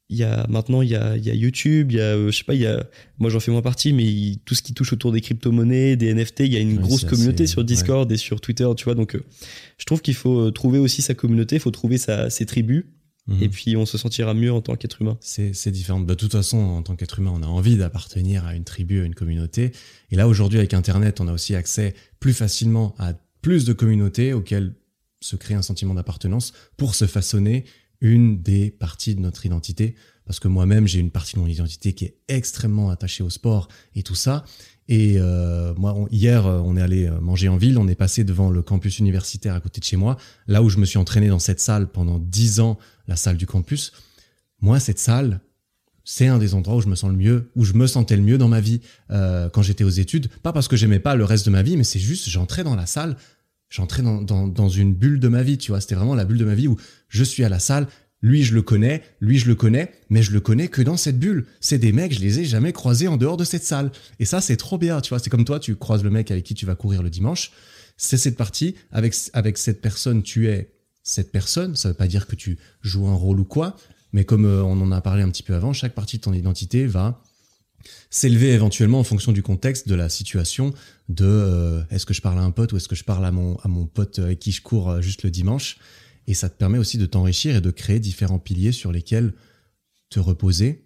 il y a maintenant il y a, il y a YouTube, il y a je sais pas, il y a moi j'en fais moins partie, mais il- tout ce qui touche autour des crypto-monnaies, des NFT, il y a une Ouais, grosse communauté assez- sur Discord et sur Twitter, tu vois. Donc je trouve qu'il faut trouver aussi sa communauté, il faut trouver sa, ses tribus, Mhm. et puis on se sentira mieux en tant qu'être humain. C'est différent. Bah, de toute façon, en tant qu'être humain, on a envie d'appartenir à une tribu, à une communauté. Et là, aujourd'hui, avec Internet, on a aussi accès plus facilement à plus de communautés auxquelles se crée un sentiment d'appartenance pour se façonner une des parties de notre identité. Parce que moi-même, j'ai une partie de mon identité qui est extrêmement attachée au sport et tout ça. Et euh, moi, on- hier, euh, on est allé euh, manger en ville. On est passé devant le campus universitaire à côté de chez moi, là où je me suis entraîné dans cette salle pendant dix ans, la salle du campus. Moi, cette salle, c'est un des endroits où je me sens le mieux, où je me sentais le mieux dans ma vie euh, quand j'étais aux études. Pas parce que j'aimais pas le reste de ma vie, mais c'est juste, j'entrais dans la salle, j'entrais dans, dans, dans une bulle de ma vie, tu vois. C'était vraiment la bulle de ma vie où je suis à la salle, lui je le connais, lui je le connais, mais je le connais que dans cette bulle. C'est des mecs, je les ai jamais croisés en dehors de cette salle. Et ça, c'est trop bien, tu vois. C'est comme toi, tu croises le mec avec qui tu vas courir le dimanche. C'est cette partie, avec, avec cette personne, tu es cette personne. Ça veut pas dire que tu joues un rôle ou quoi, mais comme euh, on en a parlé un petit peu avant, chaque partie de ton identité va s'élever éventuellement en fonction du contexte, de la situation, de euh, est-ce que je parle à un pote ou est-ce que je parle à mon, à mon pote avec qui je cours euh, juste le dimanche. Et ça te permet aussi de t'enrichir et de créer différents piliers sur lesquels te reposer.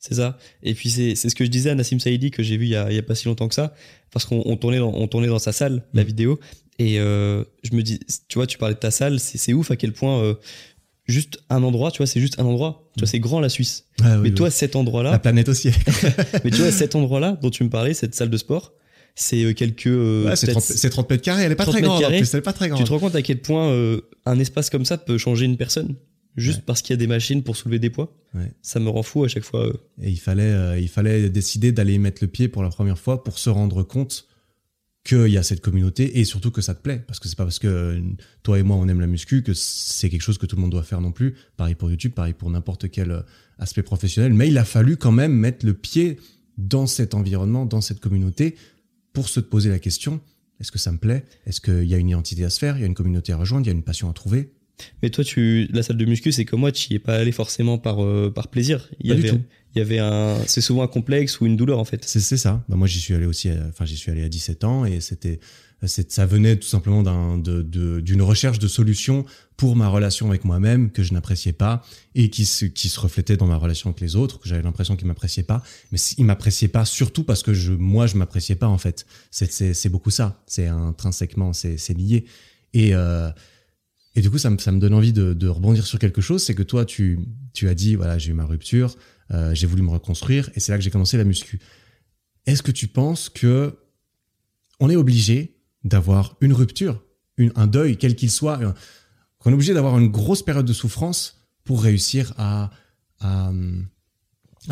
C'est ça. Et puis c'est ce que je disais à Nassim Saïdi que j'ai vu il y, a, il y a pas si longtemps que ça, parce qu'on on tournait, dans, on tournait dans sa salle, la Mm. vidéo, et euh, je me dis, tu vois, tu parlais de ta salle, c'est ouf à quel point euh, juste un endroit, tu vois, c'est juste un endroit. Tu vois, c'est grand la Suisse. Ah oui, mais oui. toi, cet la endroit-là, planète aussi. mais tu vois, cet endroit-là dont tu me parlais, cette salle de sport, c'est euh, quelques. Ouais, c'est peut-être- 30, c'est 30 mètres carrés, elle est pas 30 très grande en carrés. plus, elle est pas très Tu grande. te rends compte à quel point euh, un espace comme ça peut changer une personne juste Ouais. parce qu'il y a des machines pour soulever des poids? Ouais. Ça me rend fou à chaque fois. Et il fallait, euh, il fallait décider d'aller y mettre le pied pour la première fois pour se rendre compte qu'il y a cette communauté et surtout que ça te plaît. Parce que c'est pas parce que euh, toi et moi on aime la muscu que c'est quelque chose que tout le monde doit faire non plus. Pareil pour YouTube, pareil pour n'importe quel euh, aspect professionnel. Mais il a fallu quand même mettre le pied dans cet environnement, dans cette communauté pour se poser la question est-ce que ça me plaît? Est-ce qu'il y a une identité à se faire? Il y a une communauté à rejoindre? Il y a une passion à trouver? Mais toi, tu, la salle de muscu, c'est comme moi, tu y es pas allé forcément par, euh, par plaisir. Il y Pas du avait, tout. il y avait un, c'est souvent un complexe ou une douleur en fait. C'est c'est ça. Bah, moi, j'y suis allé aussi. à- Enfin, j'y suis allé à 17 ans et c'était, c'est- ça venait tout simplement d'un, de, de- d'une recherche de solutions pour ma relation avec moi-même que je n'appréciais pas et qui se, qui se reflétait dans ma relation avec les autres que j'avais l'impression qu'ils m'appréciaient pas. Mais ils m'appréciaient pas surtout parce que je, moi, je m'appréciais pas en fait. C'est, c'est, c'est beaucoup ça. C'est intrinsèquement, c'est, c'est lié. Et euh, et du coup, ça me, ça me donne envie de, rebondir sur quelque chose. C'est que toi, tu, tu as dit, voilà, j'ai eu ma rupture, euh, j'ai voulu me reconstruire, et c'est là que j'ai commencé la muscu. Est-ce que tu penses que on est obligé d'avoir une rupture, un deuil, quel qu'il soit, qu'on est obligé d'avoir une grosse période de souffrance pour réussir à, à,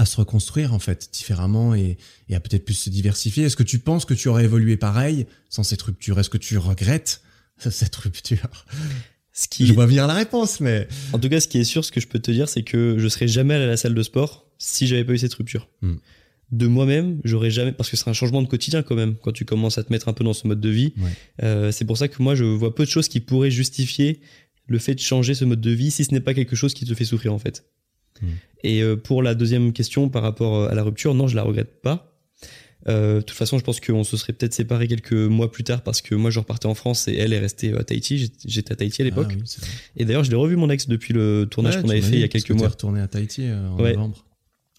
se reconstruire en fait différemment et à peut-être plus se diversifier? Est-ce que tu penses que tu aurais évolué pareil sans cette rupture? Est-ce que tu regrettes cette rupture? Ce qui, Je vois venir la réponse, mais en tout cas, ce qui est sûr, ce que je peux te dire, c'est que je serais jamais allé à la salle de sport si j'avais pas eu cette rupture. Hmm. de moi-même, j'aurais jamais parce que c'est un changement de quotidien quand même quand tu commences à te mettre un peu dans ce mode de vie. Ouais. Euh, c'est pour ça que moi je vois peu de choses qui pourraient justifier le fait de changer ce mode de vie si ce n'est pas quelque chose qui te fait souffrir en fait. Hmm. Et euh, pour la deuxième question par rapport à la rupture, non, je la regrette pas. Euh, de toute façon, je pense qu'on se serait peut-être séparés quelques mois plus tard parce que moi je repartais en France et elle est restée à Tahiti. J'étais- à Tahiti à l'époque. Ah oui. Et d'ailleurs, je l'ai revu mon ex depuis le tournage Ouais, qu'on avait fait il y a quelques mois. retourné à Tahiti euh, en Ouais. novembre.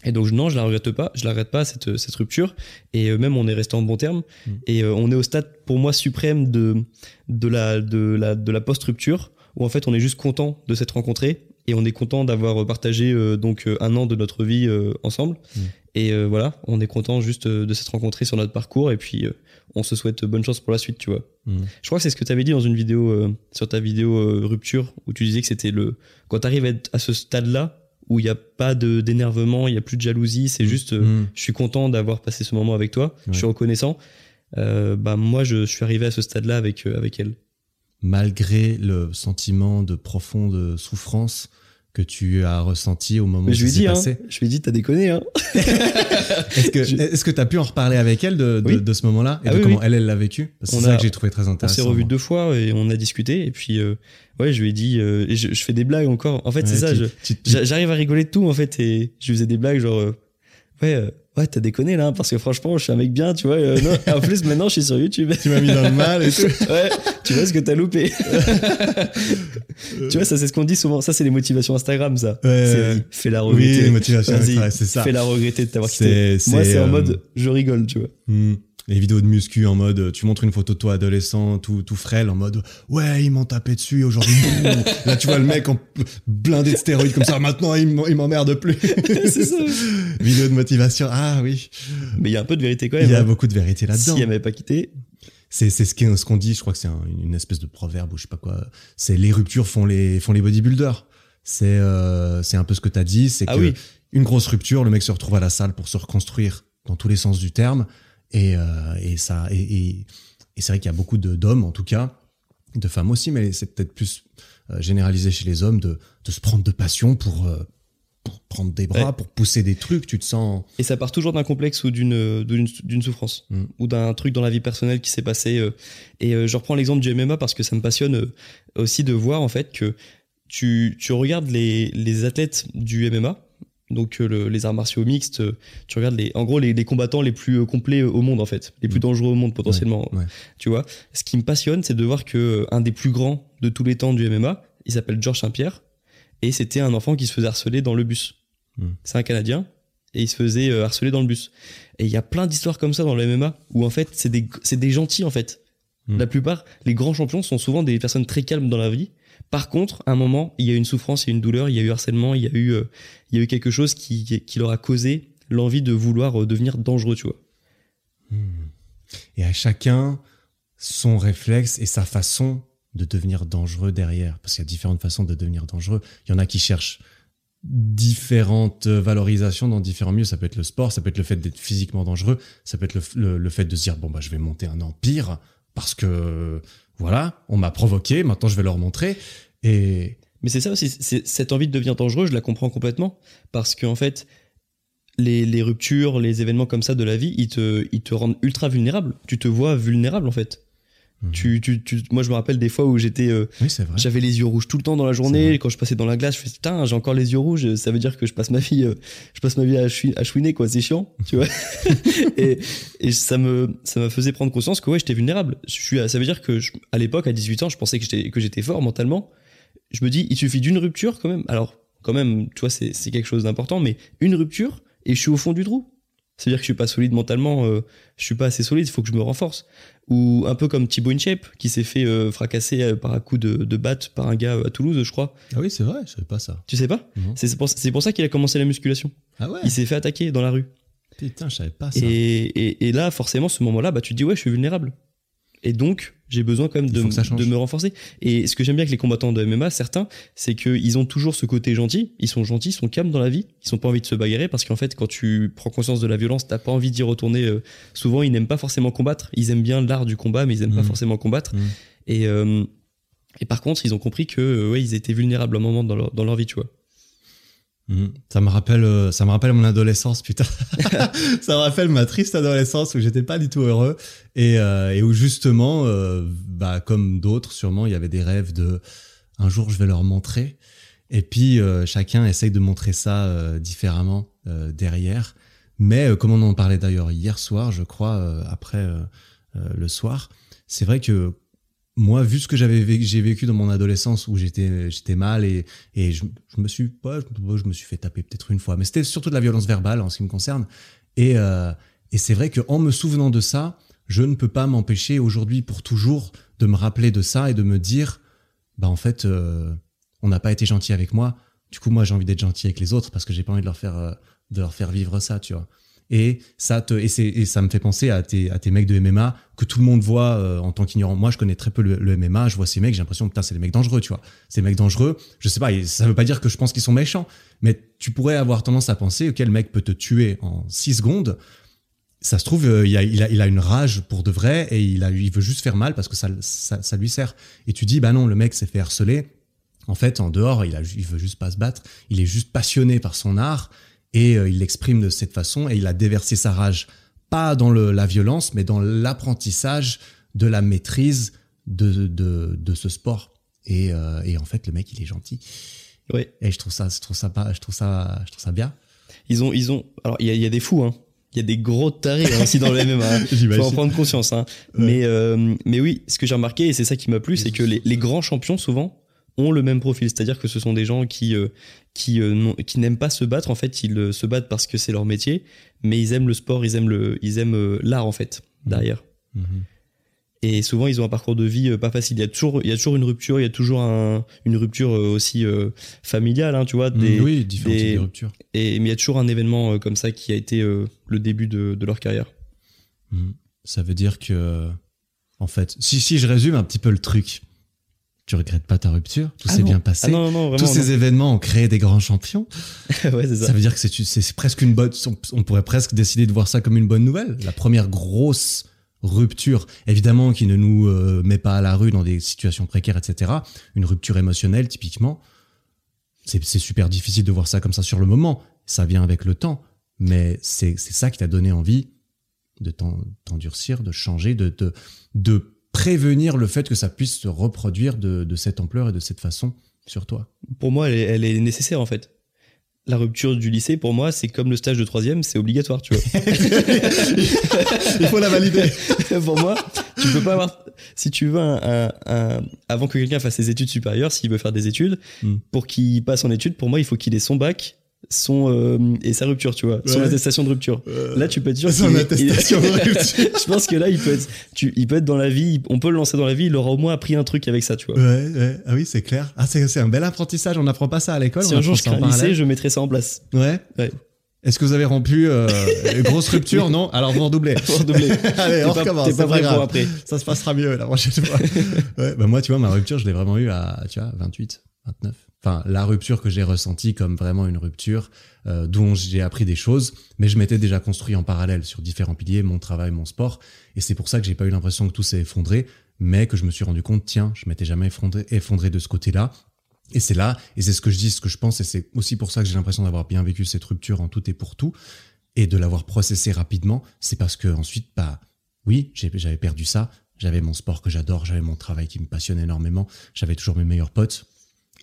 Et donc non, je la regrette pas, je la regrette pas cette cette rupture et euh, même on est resté en bon terme Mm. et on est au stade pour moi suprême de de la de la de la post rupture où en fait on est juste content de s'être rencontrés et on est content d'avoir partagé euh, donc euh, un an de notre vie euh, ensemble Mm. et euh, voilà, on est content juste euh, de s'être rencontrés sur notre parcours et puis euh, on se souhaite bonne chance pour la suite, tu vois. Mm. Je crois que c'est ce que tu avais dit dans une vidéo euh, sur ta vidéo euh, rupture où tu disais que c'était le quand tu arrives à, ce stade-là où il n'y a pas de d'énervement, il n'y a plus de jalousie, c'est juste euh, Mm. je suis content d'avoir passé ce moment avec toi, je suis reconnaissant. Euh, bah moi je suis arrivé à ce stade-là avec euh, avec elle. Malgré le sentiment de profonde souffrance que tu as ressenti au moment où je lui s'est dit hein, passé. je lui ai dit t'as déconné hein. Est-ce que Je- est-ce que tu as pu en reparler avec elle de, de, Oui. de ce moment-là et Ah de oui, comment oui. elle elle l'a vécu Parce que On C'est ça a- que j'ai trouvé très On intéressant. s'est revus moi. deux fois et on a discuté et puis euh, ouais je lui ai dit euh, et je, je fais des blagues encore. En fait c'est ça, J'arrive à rigoler de tout en fait et je lui faisais des blagues genre euh, ouais euh, ouais t'as déconné là hein, parce que franchement je suis un mec bien tu vois euh, non, en plus maintenant je suis sur YouTube tu m'as mis dans le mal et tout. ouais tu vois ce que t'as loupé tu vois ça c'est ce qu'on dit souvent ça c'est les motivations Instagram ça Ouais, ouais. vas-y, fais-la Oui, regretter les motivations, c'est ça. fais-la regretter de t'avoir quitté moi c'est, c'est en euh, mode je rigole tu vois Hmm. Les vidéos de muscu en mode, tu montres une photo de toi adolescent, tout, tout frêle, en mode, ouais, ils m'ont tapé dessus aujourd'hui, là tu vois le mec en blindé de stéroïdes comme ça, maintenant il il m'emmerde plus. c'est ça Vidéo de motivation, ah oui. mais il y a un peu de vérité quand Il même y a hein. beaucoup de vérité si là-dedans. elle m'avait pas quitté C'est c'est ce qu'on dit, je crois que c'est un- une espèce de proverbe ou je sais pas quoi. C'est les ruptures font les font les bodybuilders. C'est euh, c'est un peu ce que tu as dit, c'est Ah que oui. une grosse rupture, le mec se retrouve à la salle pour se reconstruire dans tous les sens du terme et euh, et ça et, et, et c'est vrai qu'il y a beaucoup de d'hommes en tout cas, de femmes aussi, mais c'est peut-être plus euh, généralisé chez les hommes de de se prendre de passion pour euh, pour prendre des bras, Ouais. pour pousser des trucs, tu te sens Et ça part toujours d'un complexe ou d'une d'une souffrance Mm. ou d'un truc dans la vie personnelle qui s'est passé. et je reprends l'exemple du MMA parce que ça me passionne aussi de voir en fait que tu tu regardes les les athlètes du MMA. Donc euh, le- les arts martiaux mixtes, euh, tu regardes les, en gros les, les combattants les plus euh, complets au monde en fait, les plus Mm. dangereux au monde potentiellement. Ouais, ouais. Tu vois, ce qui me passionne, c'est de voir que un des plus grands de tous les temps du MMA, il s'appelle Georges Saint-Pierre, et c'était un enfant qui se faisait harceler dans le bus. Mm. C'est un Canadien, et il se faisait harceler dans le bus. Et il y a plein d'histoires comme ça dans le MMA, où en fait, c'est des, des gentils, en fait. Mm. La plupart, les grands champions sont souvent des personnes très calmes dans la vie. Par contre, à un moment, il y a eu une souffrance, il y a eu une douleur, il y a eu harcèlement, il y a eu, euh, quelque chose qui, leur a causé l'envie de vouloir euh, devenir dangereux, tu vois. Et à chacun son réflexe et sa façon de devenir dangereux derrière. Parce qu'il y a différentes façons de devenir dangereux. Il y en a qui cherchent différentes valorisations dans différents milieux. Ça peut être le sport, ça peut être le fait d'être physiquement dangereux, ça peut être le fait de se dire, bon, bah, je vais monter un empire parce que, voilà, on m'a provoqué, maintenant je vais leur montrer. Et Mais c'est ça aussi, cette envie de devenir dangereux, je la comprends complètement. Parce qu'en fait, les, les ruptures, les événements comme ça de la vie, ils te, ils te rendent ultra vulnérable. Tu te vois vulnérable en fait. Mhm. Tu, tu, tu, moi, je me rappelle des fois où j'étais, euh, oui, j'avais les yeux rouges tout le temps dans la journée. Quand je passais dans la glace, je faisais putain, j'ai encore les yeux rouges. Ça veut dire que je passe ma vie, euh, je passe ma vie à, chou- à chouiner quoi. C'est chiant, tu vois. et, et ça me, ça me faisait prendre conscience que ouais, j'étais vulnérable. Je suis, ça veut dire que je- à l'époque, à 18 ans, je pensais que j'étais, que j'étais fort mentalement. Je me dis, il suffit d'une rupture quand même. Alors, quand même, tu vois, c'est, c'est quelque chose d'important, mais une rupture et je suis au fond du trou. C'est-à-dire que je suis pas solide mentalement, euh, je suis pas assez solide, il faut que je me renforce. Ou un peu comme Thibaut InShape, qui s'est fait euh, fracasser euh, par un coup de, de batte par un gars euh, à Toulouse, je crois. Ah oui, c'est vrai, je savais pas ça. Tu sais pas Non. C'est pour, ça qu'il a commencé la musculation. Ah ouais Il s'est fait attaquer dans la rue. Putain, je savais pas ça. Et, et, et là, forcément, ce moment-là, bah, tu te dis, ouais, je suis vulnérable. Et donc, j'ai besoin quand même de, de me renforcer. Et ce que j'aime bien avec les combattants de MMA, certains, c'est qu'ils ont toujours ce côté gentil. Ils sont gentils, ils sont calmes dans la vie. Ils sont pas envie de se bagarrer parce qu'en fait, quand tu prends conscience de la violence, t'as pas envie d'y retourner. euh, souvent, ils n'aiment pas forcément combattre. Ils aiment bien l'art du combat, mais ils aiment pas Mhm. forcément combattre. Mhm. Et, euh, et par contre, ils ont compris que, euh, ouais, ils étaient vulnérables à un moment dans leur, dans leur vie, tu vois. Mhm. Ça me rappelle, euh, ça me rappelle mon adolescence, putain. ça me rappelle ma triste adolescence où j'étais pas du tout heureux et, euh, et où justement, euh, bah comme d'autres, sûrement, il y avait des rêves de un jour je vais leur montrer. Et puis euh, chacun essaye de montrer ça différemment derrière. Mais comme on en parlait d'ailleurs hier soir, je crois, après le soir, c'est vrai que moi, vu ce que j'avais j'ai vécu dans mon adolescence où j'étais j'étais mal et, et je, me suis pas je, me suis fait taper peut-être une fois, mais c'était surtout de la violence verbale en ce qui me concerne. Et, euh, et c'est vrai que en me souvenant de ça, je ne peux pas m'empêcher aujourd'hui pour toujours de me rappeler de ça et de me dire, bah en fait, euh, on n'a pas été gentil avec moi. Du coup, moi, j'ai envie d'être gentil avec les autres parce que j'ai pas envie de leur faire euh, de leur faire vivre ça, tu vois. Et ça te et, ça me fait penser à tes à tes mecs de MMA que tout le monde voit euh, en tant qu'ignorant. Moi, je connais très peu le, MMA. Je vois ces mecs, j'ai l'impression putain, c'est des mecs dangereux, tu vois. Ces mecs dangereux. Je sais pas. Ça veut pas dire que je pense qu'ils sont méchants, mais tu pourrais avoir tendance à penser ok, le mec peut te tuer en 6 secondes. Ça se trouve, euh, il, a, il, a, il a une rage pour de vrai et il, a, il veut juste faire mal parce que ça, ça, ça lui sert. Et tu dis, bah non, le mec s'est fait harceler. En fait, en dehors, il, a, il veut juste pas se battre. Il est juste passionné par son art et euh, il l'exprime de cette façon et il a déversé sa rage pas dans le, la violence, mais dans l'apprentissage de la maîtrise de, de, de ce sport. Et, euh, et en fait, le mec, il est gentil. Ouais. Et je trouve ça, je trouve ça pas, je trouve ça, je trouve ça bien. Ils ont, ils ont. Alors, il y a, il y a des fous, hein. Il y a des gros tarés hein, aussi dans le MMA. hein. Faut en prendre conscience. Hein. Ouais. Mais, euh, mais oui, ce que j'ai remarqué, et c'est ça qui m'a plu, c'est que les, les grands champions, souvent, ont le même profil. C'est-à-dire que ce sont des gens qui, euh, qui, euh, qui n'aiment pas se battre. En fait, ils euh, se battent parce que c'est leur métier, mais ils aiment le sport, ils aiment le, ils aiment euh, l'art, en fait, derrière. Mhm. Et souvent, ils ont un parcours de vie pas facile. Il y a toujours, il y a toujours une rupture, il y a toujours un, une rupture aussi euh, familiale, hein, tu vois. Des, oui, différents des- ruptures. et, mais il y a toujours un événement comme ça qui a été euh, le début de, de leur carrière. Mhm. Ça veut dire que, en fait, si, si je résume un petit peu le truc, tu regrettes pas ta rupture, tout Ah s'est bien passé. Ah non, non, vraiment. Tous ces événements ont créé des grands champions. non. ouais, c'est ça. Ça veut dire que c'est c'est- c'est presque une bonne. On, on pourrait presque décider de voir ça comme une bonne nouvelle. La première grosse rupture, évidemment, qui ne nous euh, met pas à la rue dans des situations précaires, etc. Une rupture émotionnelle, typiquement. C'est c'est super difficile de voir ça comme ça sur le moment. Ça vient avec le temps. Mais c'est c'est ça qui t'a donné envie de t'en- t'endurcir, de changer, de, de, de prévenir le fait que ça puisse se reproduire de, de cette ampleur et de cette façon sur toi. Pour moi, elle est, elle est nécessaire en fait. La rupture du lycée, pour moi, c'est comme le stage de troisième, c'est obligatoire, tu vois. Il faut la valider. pour moi, tu peux pas avoir. Si tu veux un, un- un- avant que quelqu'un fasse ses études supérieures, s'il veut faire des études, Hmm. pour qu'il passe en études, pour moi, il faut qu'il ait son bac, son euh, et sa rupture, tu vois, son Ouais. attestation de rupture. Là, tu peux être sûr Son est- attestation il- de rupture. Je pense que là, il peut être, tu, il peut être dans la vie. On peut le lancer dans la vie. Il aura au moins appris un truc avec ça, tu vois. Ouais, ouais. Ah oui, c'est clair. Ah, c'est c'est un bel apprentissage. On n'apprend pas ça à l'école. si on un jour je crée un lycée, je mettrai ça en place. Ouais. Ouais. Est-ce que vous avez rompu euh, grosse rupture? Non Alors vous redoublez. Pour redoubler. Allez, on pas- recommence. C'est pas prêt grave. pour après. Ça se passera mieux la prochaine fois. ouais, bah moi, tu vois, ma rupture, je l'ai vraiment eu à, tu vois, 28, 29. Enfin, la rupture que j'ai ressentie comme vraiment une rupture euh, dont j'ai appris des choses, mais je m'étais déjà construit en parallèle sur différents piliers, mon travail, mon sport, et c'est pour ça que j'ai pas eu l'impression que tout s'est effondré, mais que je me suis rendu compte, tiens, je m'étais jamais effondré, de ce côté-là. Et c'est là, et c'est ce que je dis, ce que je pense, et c'est aussi pour ça que j'ai l'impression d'avoir bien vécu cette rupture en tout et pour tout, et de l'avoir processé rapidement, c'est parce que ensuite, bah, oui, j'avais perdu ça. J'avais mon sport que j'adore, j'avais mon travail qui me passionne énormément, j'avais toujours mes meilleurs potes.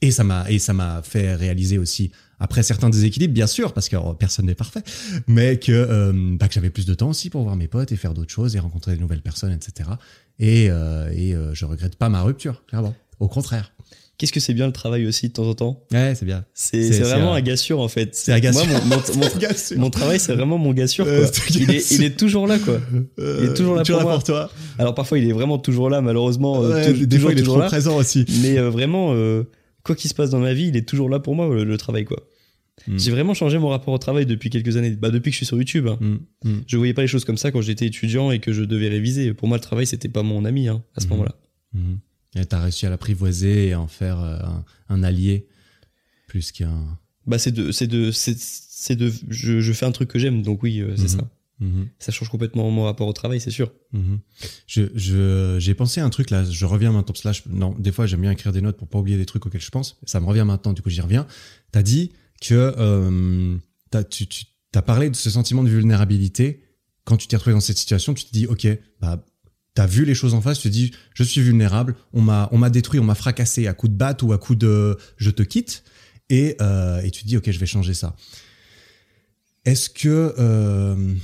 Et ça m'a et ça m'a fait réaliser aussi après certains déséquilibres bien sûr parce que oh, personne n'est parfait mais que euh, bah, que j'avais plus de temps aussi pour voir mes potes et faire d'autres choses et rencontrer de nouvelles personnes etc et euh, et euh, je regrette pas ma rupture clairement au contraire Qu'est-ce que c'est bien le travail aussi de temps en temps? Ouais c'est bien C'est vraiment un gars sûr en fait. c'est un gars Moi, mon, mon- mon- mon travail, c'est vraiment mon gars sûr. Euh, quoi. Il est, il est toujours là quoi. Il est toujours là pour moi. toi Alors parfois, il est vraiment toujours là, malheureusement. euh, des fois toujours, il est toujours trop là. présent aussi Mais euh, vraiment, quoi qu'il se passe dans ma vie, il est toujours là pour moi, le, le travail quoi. Mm. J'ai vraiment changé mon rapport au travail depuis quelques années. Bah, depuis que je suis sur YouTube. hein. Mm, mm, Je voyais pas les choses comme ça quand j'étais étudiant et que je devais réviser. Pour moi, le travail, c'était pas mon ami hein, à ce Mhm. moment-là. et t'as réussi à l'apprivoiser et en faire euh, un, un allié plus qu'un Bah, c'est de, c'est de, c'est, de, je, je fais un truc que j'aime, donc oui, euh, c'est Mhm. ça. Mhm. Ça change complètement mon rapport au travail, c'est sûr. Mhm. Je, je, j'ai pensé à un truc là, je reviens maintenant, parce que là, je- non, des fois j'aime bien écrire des notes pour pas oublier des trucs auxquels je pense, ça me revient maintenant, du coup j'y reviens. T'as dit que euh, tu as parlé de ce sentiment de vulnérabilité. Quand tu t'es retrouvé dans cette situation, tu te dis, ok, bah, t'as vu les choses en face, tu te dis, je suis vulnérable, on m'a, on m'a détruit, on m'a fracassé à coup de batte ou à coup de, je te quitte, et, euh, et tu te dis, ok, je vais changer ça. Est-ce que euh,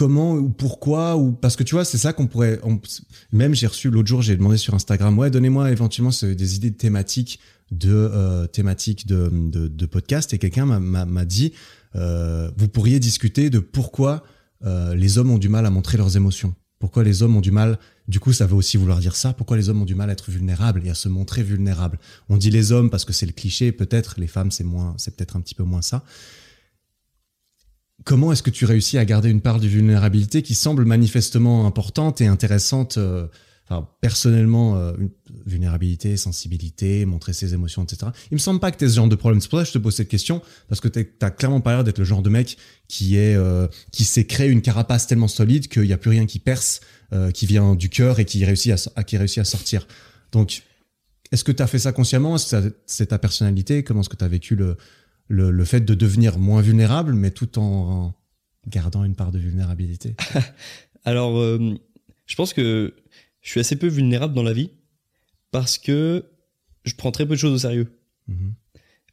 comment ou pourquoi ou parce que tu vois c'est ça qu'on pourrait même j'ai reçu l'autre jour j'ai demandé sur Instagram ouais donnez-moi éventuellement des idées de thématiques de euh, thématiques de, de, podcast. Et quelqu'un m'a dit euh, vous pourriez discuter de pourquoi euh, les hommes ont du mal à montrer leurs émotions. Pourquoi les hommes ont du mal du coup ça veut aussi vouloir dire ça pourquoi les hommes ont du mal à être vulnérables et à se montrer vulnérables. On dit les hommes parce que c'est le cliché peut-être les femmes c'est moins c'est peut-être un petit peu moins ça Comment est-ce que tu réussis à garder une part de vulnérabilité qui semble manifestement importante et intéressante euh, enfin, personnellement, euh, vulnérabilité, sensibilité, montrer ses émotions, etc. Il me semble pas que tu ce genre de problème. C'est pour ça que je te pose cette question, parce que t'as clairement pas l'air d'être le genre de mec qui est euh, qui s'est créé une carapace tellement solide qu'il n'y a plus rien qui perce, qui vient du cœur et qui réussit à, qui réussit à sortir. Donc, est-ce que tu as fait ça consciemment? Est-ce que c'est ta personnalité? Comment est-ce que tu as vécu le, le, le fait de devenir moins vulnérable, mais tout en, gardant une part de vulnérabilité Alors, euh, je pense que je suis assez peu vulnérable dans la vie parce que je prends très peu de choses au sérieux. Mhm.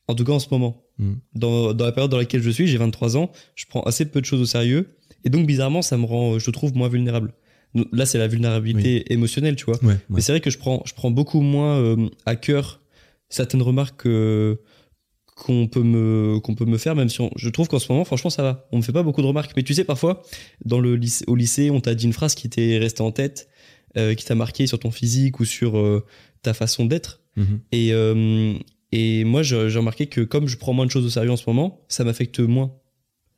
En tout cas, en ce moment. Mhm. Dans, dans la période dans laquelle je suis, j'ai 23 ans, je prends assez peu de choses au sérieux. Et donc, bizarrement, ça me rend, je trouve, moins vulnérable. Là, c'est la vulnérabilité émotionnelle, tu vois. Ouais, ouais. Mais c'est vrai que je prends, je prends beaucoup moins euh, à cœur certaines remarques euh, qu'on peut me qu'on peut me faire, même si on- je trouve qu'en ce moment, franchement, ça va. On me fait pas beaucoup de remarques. Mais tu sais, parfois, dans le lycée, au lycée, on t'a dit une phrase qui t'est restée en tête, euh, qui t'a marqué sur ton physique ou sur euh, ta façon d'être. Mhm. Et euh, et moi, j'ai remarqué que comme je prends moins de choses au sérieux en ce moment, ça m'affecte moins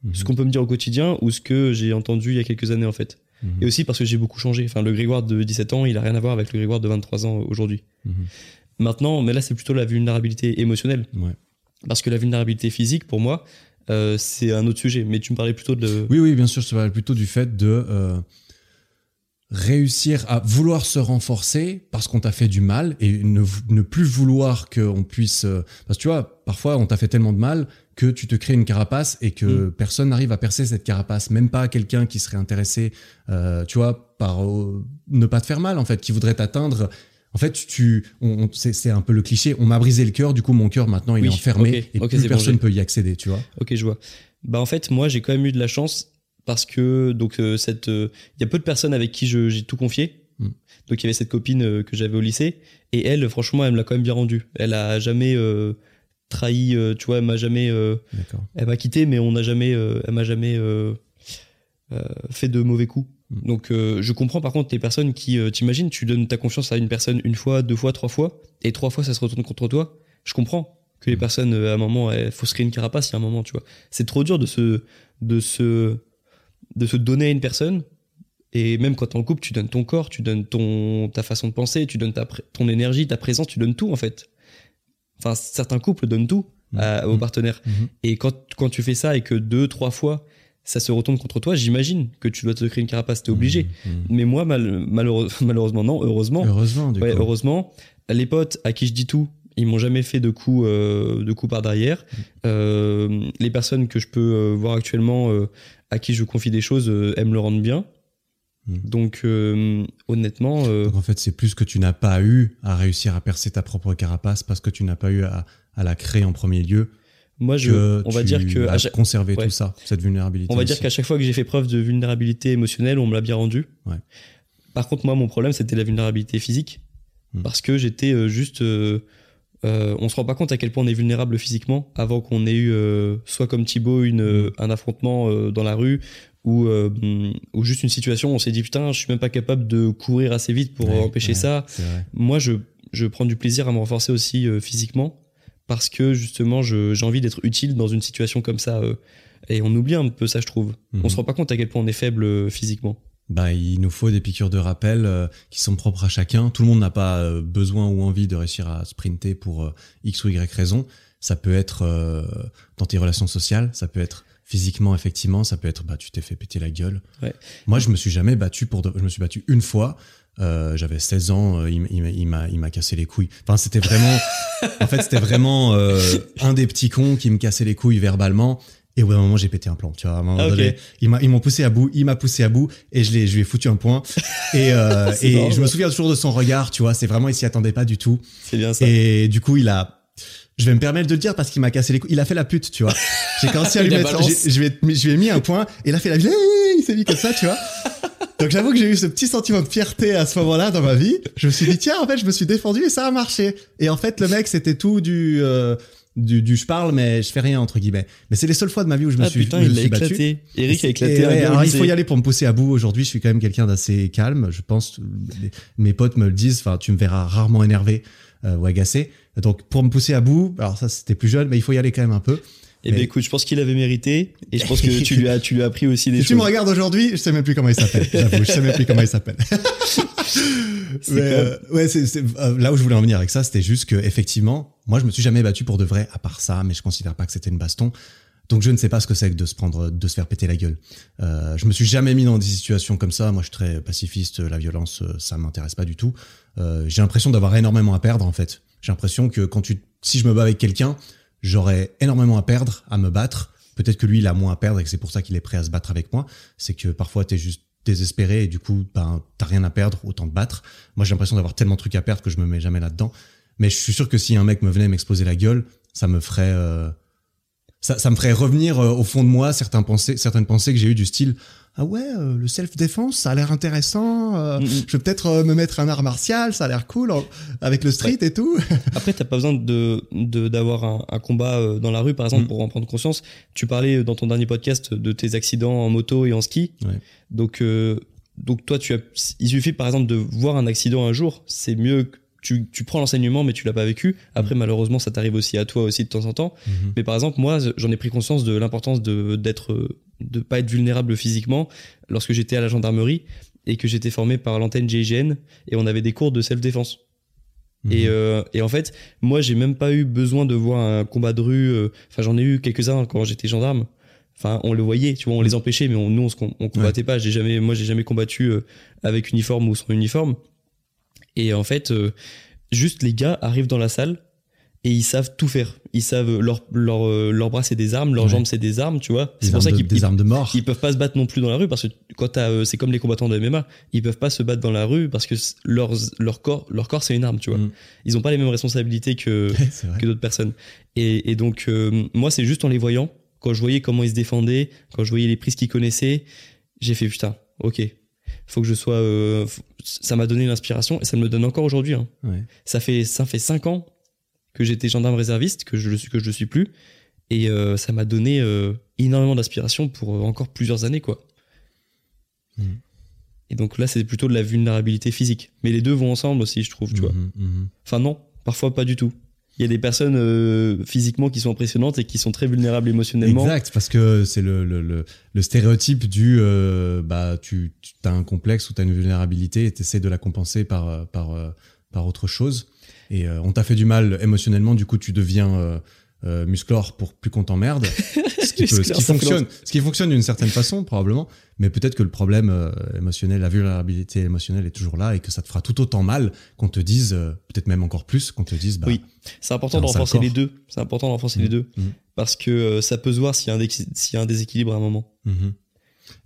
Mhm. ce qu'on peut me dire au quotidien ou ce que j'ai entendu il y a quelques années en fait. Mhm. Et aussi parce que j'ai beaucoup changé. Enfin, le Grégoire de 17 ans, il a rien à voir avec le Grégoire de 23 ans aujourd'hui. Maintenant, mais là, c'est plutôt la vulnérabilité émotionnelle. Ouais. Parce que la vulnérabilité physique, pour moi, euh, c'est un autre sujet. Mais tu me parlais plutôt de. Oui, oui, bien sûr, je te parle plutôt du fait de euh, réussir à vouloir se renforcer parce qu'on t'a fait du mal et ne, ne plus vouloir qu'on puisse... euh, parce que tu vois, parfois on t'a fait tellement de mal que tu te crées une carapace et que Mm. personne n'arrive à percer cette carapace, même pas quelqu'un qui serait intéressé, tu vois, par ne pas te faire mal en fait, qui voudrait t'atteindre. En fait, tu, on, on- c'est c'est un peu le cliché. On m'a brisé le cœur, du coup mon cœur maintenant il Oui, est enfermé et plus bon, personne j'ai- peut y accéder, tu vois. Ok, je vois. Bah, en fait, moi, j'ai quand même eu de la chance parce que, donc, euh, cette. euh, Il y a peu de personnes avec qui je- j'ai tout confié. Mm. Donc, il y avait cette copine euh, que j'avais au lycée. Et elle, franchement, elle me l'a quand même bien rendu. Elle a jamais euh, trahi, euh, tu vois, elle m'a jamais. euh, elle m'a quitté, mais on n'a jamais, euh, elle m'a jamais fait de mauvais coups. Mm. Donc, euh, je comprends par contre les personnes qui, euh, t'imagines, tu donnes ta confiance à une personne une fois, deux fois, trois fois, et trois fois ça se retourne contre toi. Je comprends que les Mm. personnes, euh, à un moment, il faut se créer une carapace, il y a un moment, tu vois. C'est trop dur de se, de se, de se donner à une personne. Et même quand t'es en couple, tu donnes ton corps, tu donnes ton, ta façon de penser, tu donnes ta, ton énergie, ta présence, tu donnes tout en fait. Enfin, certains couples donnent tout à- aux Mm. partenaires. Mhm. Et quand, quand tu fais ça et que deux, trois fois, ça se retourne contre toi, j'imagine que tu dois te créer une carapace, t'es obligé. Mhm. Mais moi, mal, malheureux- malheureusement, non, heureusement. Heureusement, du Ouais, coup. heureusement, les potes à qui je dis tout, ils m'ont jamais fait de coups, euh, de coups par derrière. Mm. Euh, les personnes que je peux euh, voir actuellement, euh, à qui je confie des choses, elles me le rendent bien. Donc, euh, honnêtement, euh, Donc en fait, c'est plus que tu n'as pas eu à réussir à percer ta propre carapace parce que tu n'as pas eu à, à la créer en premier lieu. Moi, je, que on va dire que à chaque- conservé ouais. tout ça, cette vulnérabilité. On va dire qu'à chaque fois que j'ai fait preuve de vulnérabilité émotionnelle, on me l'a bien rendu. Ouais. Par contre, moi, mon problème, c'était la vulnérabilité physique. Hmm. Parce que j'étais euh, juste. euh, euh, on se rend pas compte à quel point on est vulnérable physiquement avant qu'on ait eu, euh, soit comme Thibaut, une, euh, un affrontement dans la rue ou, euh, hum, ou juste une situation où on s'est dit putain, je suis même pas capable de courir assez vite pour Ouais, empêcher ouais, ça. Moi, je, je prends du plaisir à me renforcer aussi euh, physiquement parce que justement, j'ai envie d'être utile dans une situation comme ça. euh, et on oublie un peu ça, je trouve. Mhm. On se rend pas compte à quel point on est faible euh, physiquement. Bah, il nous faut des piqûres de rappel euh, qui sont propres à chacun. Tout le monde n'a pas euh, besoin ou envie de réussir à sprinter pour euh, X ou Y raison. Ça peut être dans tes relations sociales, ça peut être physiquement effectivement, ça peut être bah tu t'es fait péter la gueule. Ouais. Moi, je me suis jamais battu pour de- je me suis battu une fois Euh, J'avais 16 ans, euh, il, m'a il m'a cassé les couilles. Enfin, c'était vraiment, en fait, c'était vraiment euh, un des petits cons qui me cassait les couilles verbalement. Et au bout d'un moment, j'ai pété un plomb. Tu vois, à un moment Ah, donné, ils m'ont poussé à bout, il m'a poussé à bout, et je, je lui ai foutu un point. Et, C'est et marrant, je me souviens toujours de son regard. Tu vois, c'est vraiment, il s'y attendait pas du tout. C'est bien ça. Et du coup, il a. Je vais me permettre de le dire parce qu'il m'a cassé les couilles. Il a fait la pute, tu vois. J'ai commencé à lui mettre. Je lui ai- je lui ai mis un point et il a fait la. Il s'est mis comme ça, tu vois. Donc j'avoue que j'ai eu ce petit sentiment de fierté à ce moment-là dans ma vie. Je me suis dit tiens, en fait, je me suis défendu et ça a marché. Et en fait, le mec, c'était tout du. euh, du, du je parle mais je fais rien entre guillemets mais c'est les seules fois de ma vie où je me ah suis, putain, je il me l'a suis battu éclaté. Eric a éclaté ouais, alors il faut y aller pour me pousser à bout. Aujourd'hui, je suis quand même quelqu'un d'assez calme. Je pense, les- mes potes me le disent. Enfin, tu me verras rarement énervé euh, ou agacé. Donc, pour me pousser à bout, alors ça, c'était plus jeune, mais il faut y aller quand même un peu. Eh ben écoute, je pense qu'il avait mérité et je pense que tu lui as tu lui as appris aussi des Si choses. tu me regardes aujourd'hui, je sais même plus comment il s'appelle. J'avoue, je sais même plus comment il s'appelle. Mais, euh, ouais, c'est, c'est- euh, là où je voulais en venir avec ça, c'était juste que effectivement, moi, je me suis jamais battu pour de vrai, à part ça, mais je considère pas que c'était une baston. Donc, je ne sais pas ce que c'est que de se prendre, de se faire péter la gueule. Euh, je me suis jamais mis dans des situations comme ça. Moi, je suis très pacifiste. La violence, euh, ça m'intéresse pas du tout. Euh, j'ai l'impression d'avoir énormément à perdre, en fait. J'ai l'impression que quand tu, si je me bats avec quelqu'un, j'aurais énormément à perdre, à me battre. Peut-être que lui, il a moins à perdre et que c'est pour ça qu'il est prêt à se battre avec moi. C'est que parfois, t'es juste désespéré et du coup, ben, t'as rien à perdre, autant te battre. Moi, j'ai l'impression d'avoir tellement de trucs à perdre que je me mets jamais là-dedans. Mais je suis sûr que si un mec me venait m'exploser la gueule, ça me ferait, euh, ça, ça me ferait revenir euh, au fond de moi certaines pensées, certaines pensées que j'ai eues du style, ah ouais, euh, le self-défense, ça a l'air intéressant. euh, Mm. Je vais peut-être euh, me mettre un art martial, ça a l'air cool en- avec le street et tout. Après, t'as pas besoin de de- d'avoir un, un combat euh, dans la rue, par exemple, Mm. pour en prendre conscience. Tu parlais euh, dans ton dernier podcast de tes accidents en moto et en ski. Ouais. Donc, euh, donc toi, tu as, il suffit par exemple de voir un accident un jour. C'est mieux que tu, tu prends l'enseignement, mais tu l'as pas vécu. Après, malheureusement, ça t'arrive aussi à toi aussi de temps en temps. Mais par exemple, moi, j'en ai pris conscience de l'importance de d'être de pas être vulnérable physiquement lorsque j'étais à la gendarmerie et que j'étais formé par l'antenne GIGN et on avait des cours de self-défense. Et, Mhm. euh, et en fait, moi, j'ai même pas eu besoin de voir un combat de rue. euh, Enfin, j'en ai eu quelques-uns quand j'étais gendarme. Enfin, on le voyait, tu vois, on les empêchait, mais on, nous, on, se on combattait pas. J'ai jamais, moi, j'ai jamais combattu euh, avec uniforme ou sans uniforme. Et en fait, euh, juste les gars arrivent dans la salle et ils savent tout faire. Ils savent leur leur euh, leurs bras c'est des armes, leurs Ouais. jambes c'est des armes, tu vois. C'est pour ça de- qu'ils des ils- armes de mort. ils peuvent pas se battre non plus dans la rue parce que quand euh, c'est comme les combattants de MMA, ils peuvent pas se battre dans la rue parce que leur, leur corps, leur corps c'est une arme, tu vois. Mm. Ils ont pas les mêmes responsabilités que, que d'autres personnes. Et, et donc, euh, moi, c'est juste en les voyant, quand je voyais comment ils se défendaient, quand je voyais les prises qu'ils connaissaient, j'ai fait putain, ok. Faut que je sois. euh, ça m'a donné l'inspiration et ça me le donne encore aujourd'hui. hein. Ouais. Ça fait ça fait cinq ans que j'étais gendarme réserviste, que je le suis que je le suis plus, et euh, ça m'a donné euh, énormément d'inspiration pour encore plusieurs années, quoi. Mhm. Et donc là, c'est plutôt de la vulnérabilité physique. Mais les deux vont ensemble aussi, je trouve, tu vois. Mhm, mhm. Enfin non, parfois pas du tout. Il y a des personnes euh, physiquement qui sont impressionnantes et qui sont très vulnérables émotionnellement. Exact, parce que c'est le, stéréotype du euh, bah tu, as un complexe ou tu as une vulnérabilité et tu essaies de la compenser par, euh, par, par autre chose. Et on t'a fait du mal émotionnellement, du coup tu deviens euh, musclore pour plus qu'on t'emmerde. ce qui, peut- ce fonctionne, ce qui fonctionne d'une certaine façon probablement, mais peut-être que le problème euh, émotionnel, la vulnérabilité émotionnelle est toujours là et que ça te fera tout autant mal qu'on te dise, euh, peut-être même encore plus, qu'on te dise bah, Oui. C'est important C'est un de sale renforcer corps. les deux. C'est important de renforcer les deux Mhm. parce que euh, ça peut se voir s'il y a un, dé- s'il y a un déséquilibre à un moment. Mhm.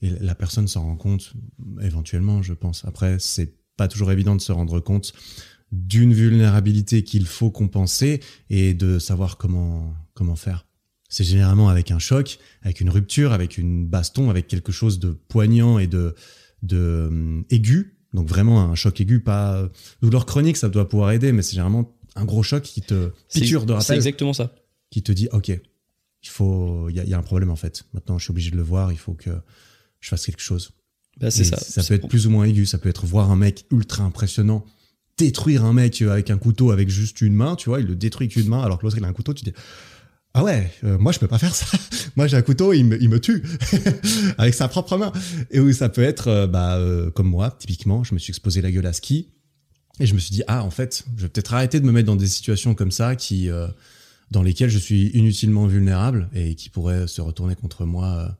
Et la personne s'en rend compte éventuellement, je pense. Après, c'est pas toujours évident de se rendre compte d'une vulnérabilité qu'il faut compenser et de savoir comment comment faire. C'est généralement avec un choc, avec une rupture, avec une baston, avec quelque chose de poignant et de de hum, aigu. Donc vraiment un choc aigu, pas douleur chronique, ça doit pouvoir aider, mais c'est généralement un gros choc qui te C'est- piqûre de C'est rappel exactement ça. qui te dit ok il faut il y a, il y a un problème en fait maintenant je suis obligé de le voir il faut que je fasse quelque chose Bah, c'est ça. ça C'est peut être plus ou moins aigu ça peut être voir un mec ultra impressionnant détruire un mec avec un couteau avec juste une main tu vois il le détruit avec une main alors que l'autre il a un couteau tu dis ah ouais euh, moi je peux pas faire ça. Moi j'ai un couteau il me, il me tue. Avec sa propre main et où ça peut être euh, bah euh, comme moi typiquement je me suis exposé la gueule à ski et je me suis dit ah en fait je vais peut-être arrêter de me mettre dans des situations comme ça qui euh, dans lesquelles je suis inutilement vulnérable et qui pourraient se retourner contre moi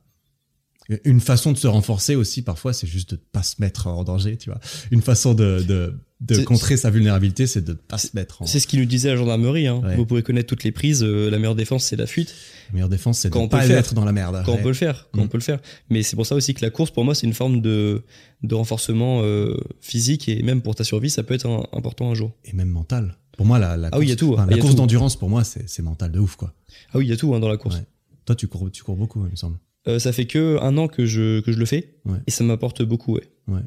euh, Une façon de se renforcer aussi, parfois, c'est juste de pas se mettre en danger, tu vois. Une façon de, de contrer sa vulnérabilité, c'est de pas se mettre en. C'est ce qu'il nous disait à la gendarmerie. Hein. Ouais. Vous pouvez connaître toutes les prises. euh, la meilleure défense, c'est la fuite. La meilleure défense, c'est de ne pas être dans la merde. Quand on peut le faire. Quand Mm. on peut le faire. Mais c'est pour ça aussi que la course, pour moi, c'est une forme de, de renforcement euh, physique et même pour ta survie, ça peut être un- important un jour. Et même mental. Pour moi, la, la Ah oui, course- tout, la tout. d'endurance, pour moi, c'est mental de ouf, quoi. Ah oui, il y a tout hein, dans la course. Ouais. Toi, tu cours, tu cours beaucoup, il me semble. Euh, ça fait que un an que je, que je le fais et ça m'apporte beaucoup. Ouais.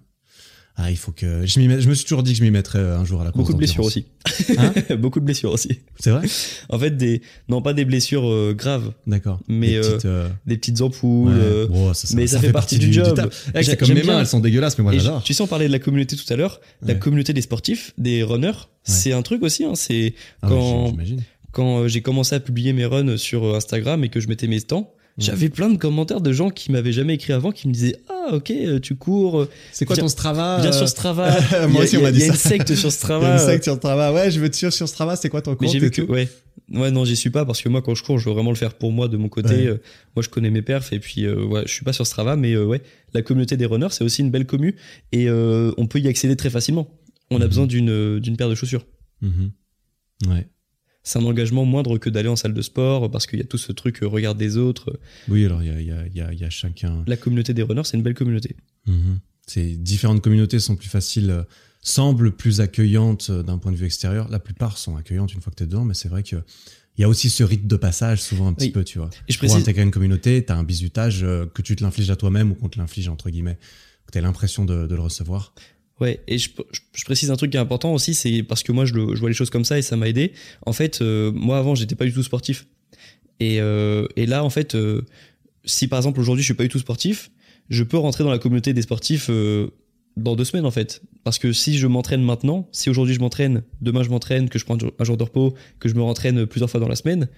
Ah, il faut que. Je, m'y mets- je me suis toujours dit que je m'y mettrais euh, un jour à la course. Beaucoup de blessures aussi. Hein beaucoup de blessures aussi. C'est vrai En fait, des non pas des blessures euh, graves, D'accord. Mais, Des euh, petites, euh, des petites ampoules. ouais. euh, Bon, ça, mais ça fait partie du job. Ouais, J'a- C'est comme mes mains, bien. elles sont dégueulasses, mais moi j'adore. tu sais, on parlait de la communauté tout à l'heure. La communauté des sportifs, des runners, c'est un truc aussi. Hein, c'est Ah quand- quand euh, j'ai commencé à publier mes runs sur euh, Instagram et que je mettais mes temps. J'avais plein de commentaires de gens qui m'avaient jamais écrit avant, qui me disaient ah ok euh, tu cours, euh, C'est quoi ton Strava viens euh, sur Strava. Moi aussi, on m'a dit Il y a une ça. secte sur Strava. une secte sur Strava. Ouais, je veux te suivre sur Strava, c'est quoi ton mais compte vu que ouais. Ouais non j'y suis pas parce que moi quand je cours je veux vraiment le faire pour moi de mon côté. Ouais. Moi je connais mes perfs et puis euh, ouais je suis pas sur Strava mais euh, ouais la communauté des runners c'est aussi une belle commu et euh, on peut y accéder très facilement. On a Mhm. besoin d'une d'une paire de chaussures. Mhm. Ouais. C'est un engagement moindre que d'aller en salle de sport parce qu'il y a tout ce truc euh, regard des autres. Oui, alors il y a, il y, a, il y, a, il y a chacun. La communauté des runners c'est une belle communauté. Mhm. C'est différentes communautés sont plus faciles, euh, semblent plus accueillantes euh, d'un point de vue extérieur. La plupart sont accueillantes une fois que tu es dedans, mais c'est vrai que il y a aussi ce rite de passage souvent un petit Oui. peu, tu vois. Et je Pour précise intégrer une communauté, tu as un bizutage euh, que tu te l'infliges à toi-même ou qu'on te l'inflige entre guillemets, que tu as l'impression de, de le recevoir. Ouais, et je, je- précise un truc qui est important aussi, c'est parce que moi je, je vois les choses comme ça et ça m'a aidé. En fait, euh, moi avant j'étais pas du tout sportif. Et, euh, et là en fait, euh, si par exemple aujourd'hui je suis pas du tout sportif, je peux rentrer dans la communauté des sportifs euh, dans deux semaines en fait. Parce que si je m'entraîne maintenant, si aujourd'hui je m'entraîne, demain je m'entraîne, que je prends un jour de repos, que je me rentraîne plusieurs fois dans la semaine,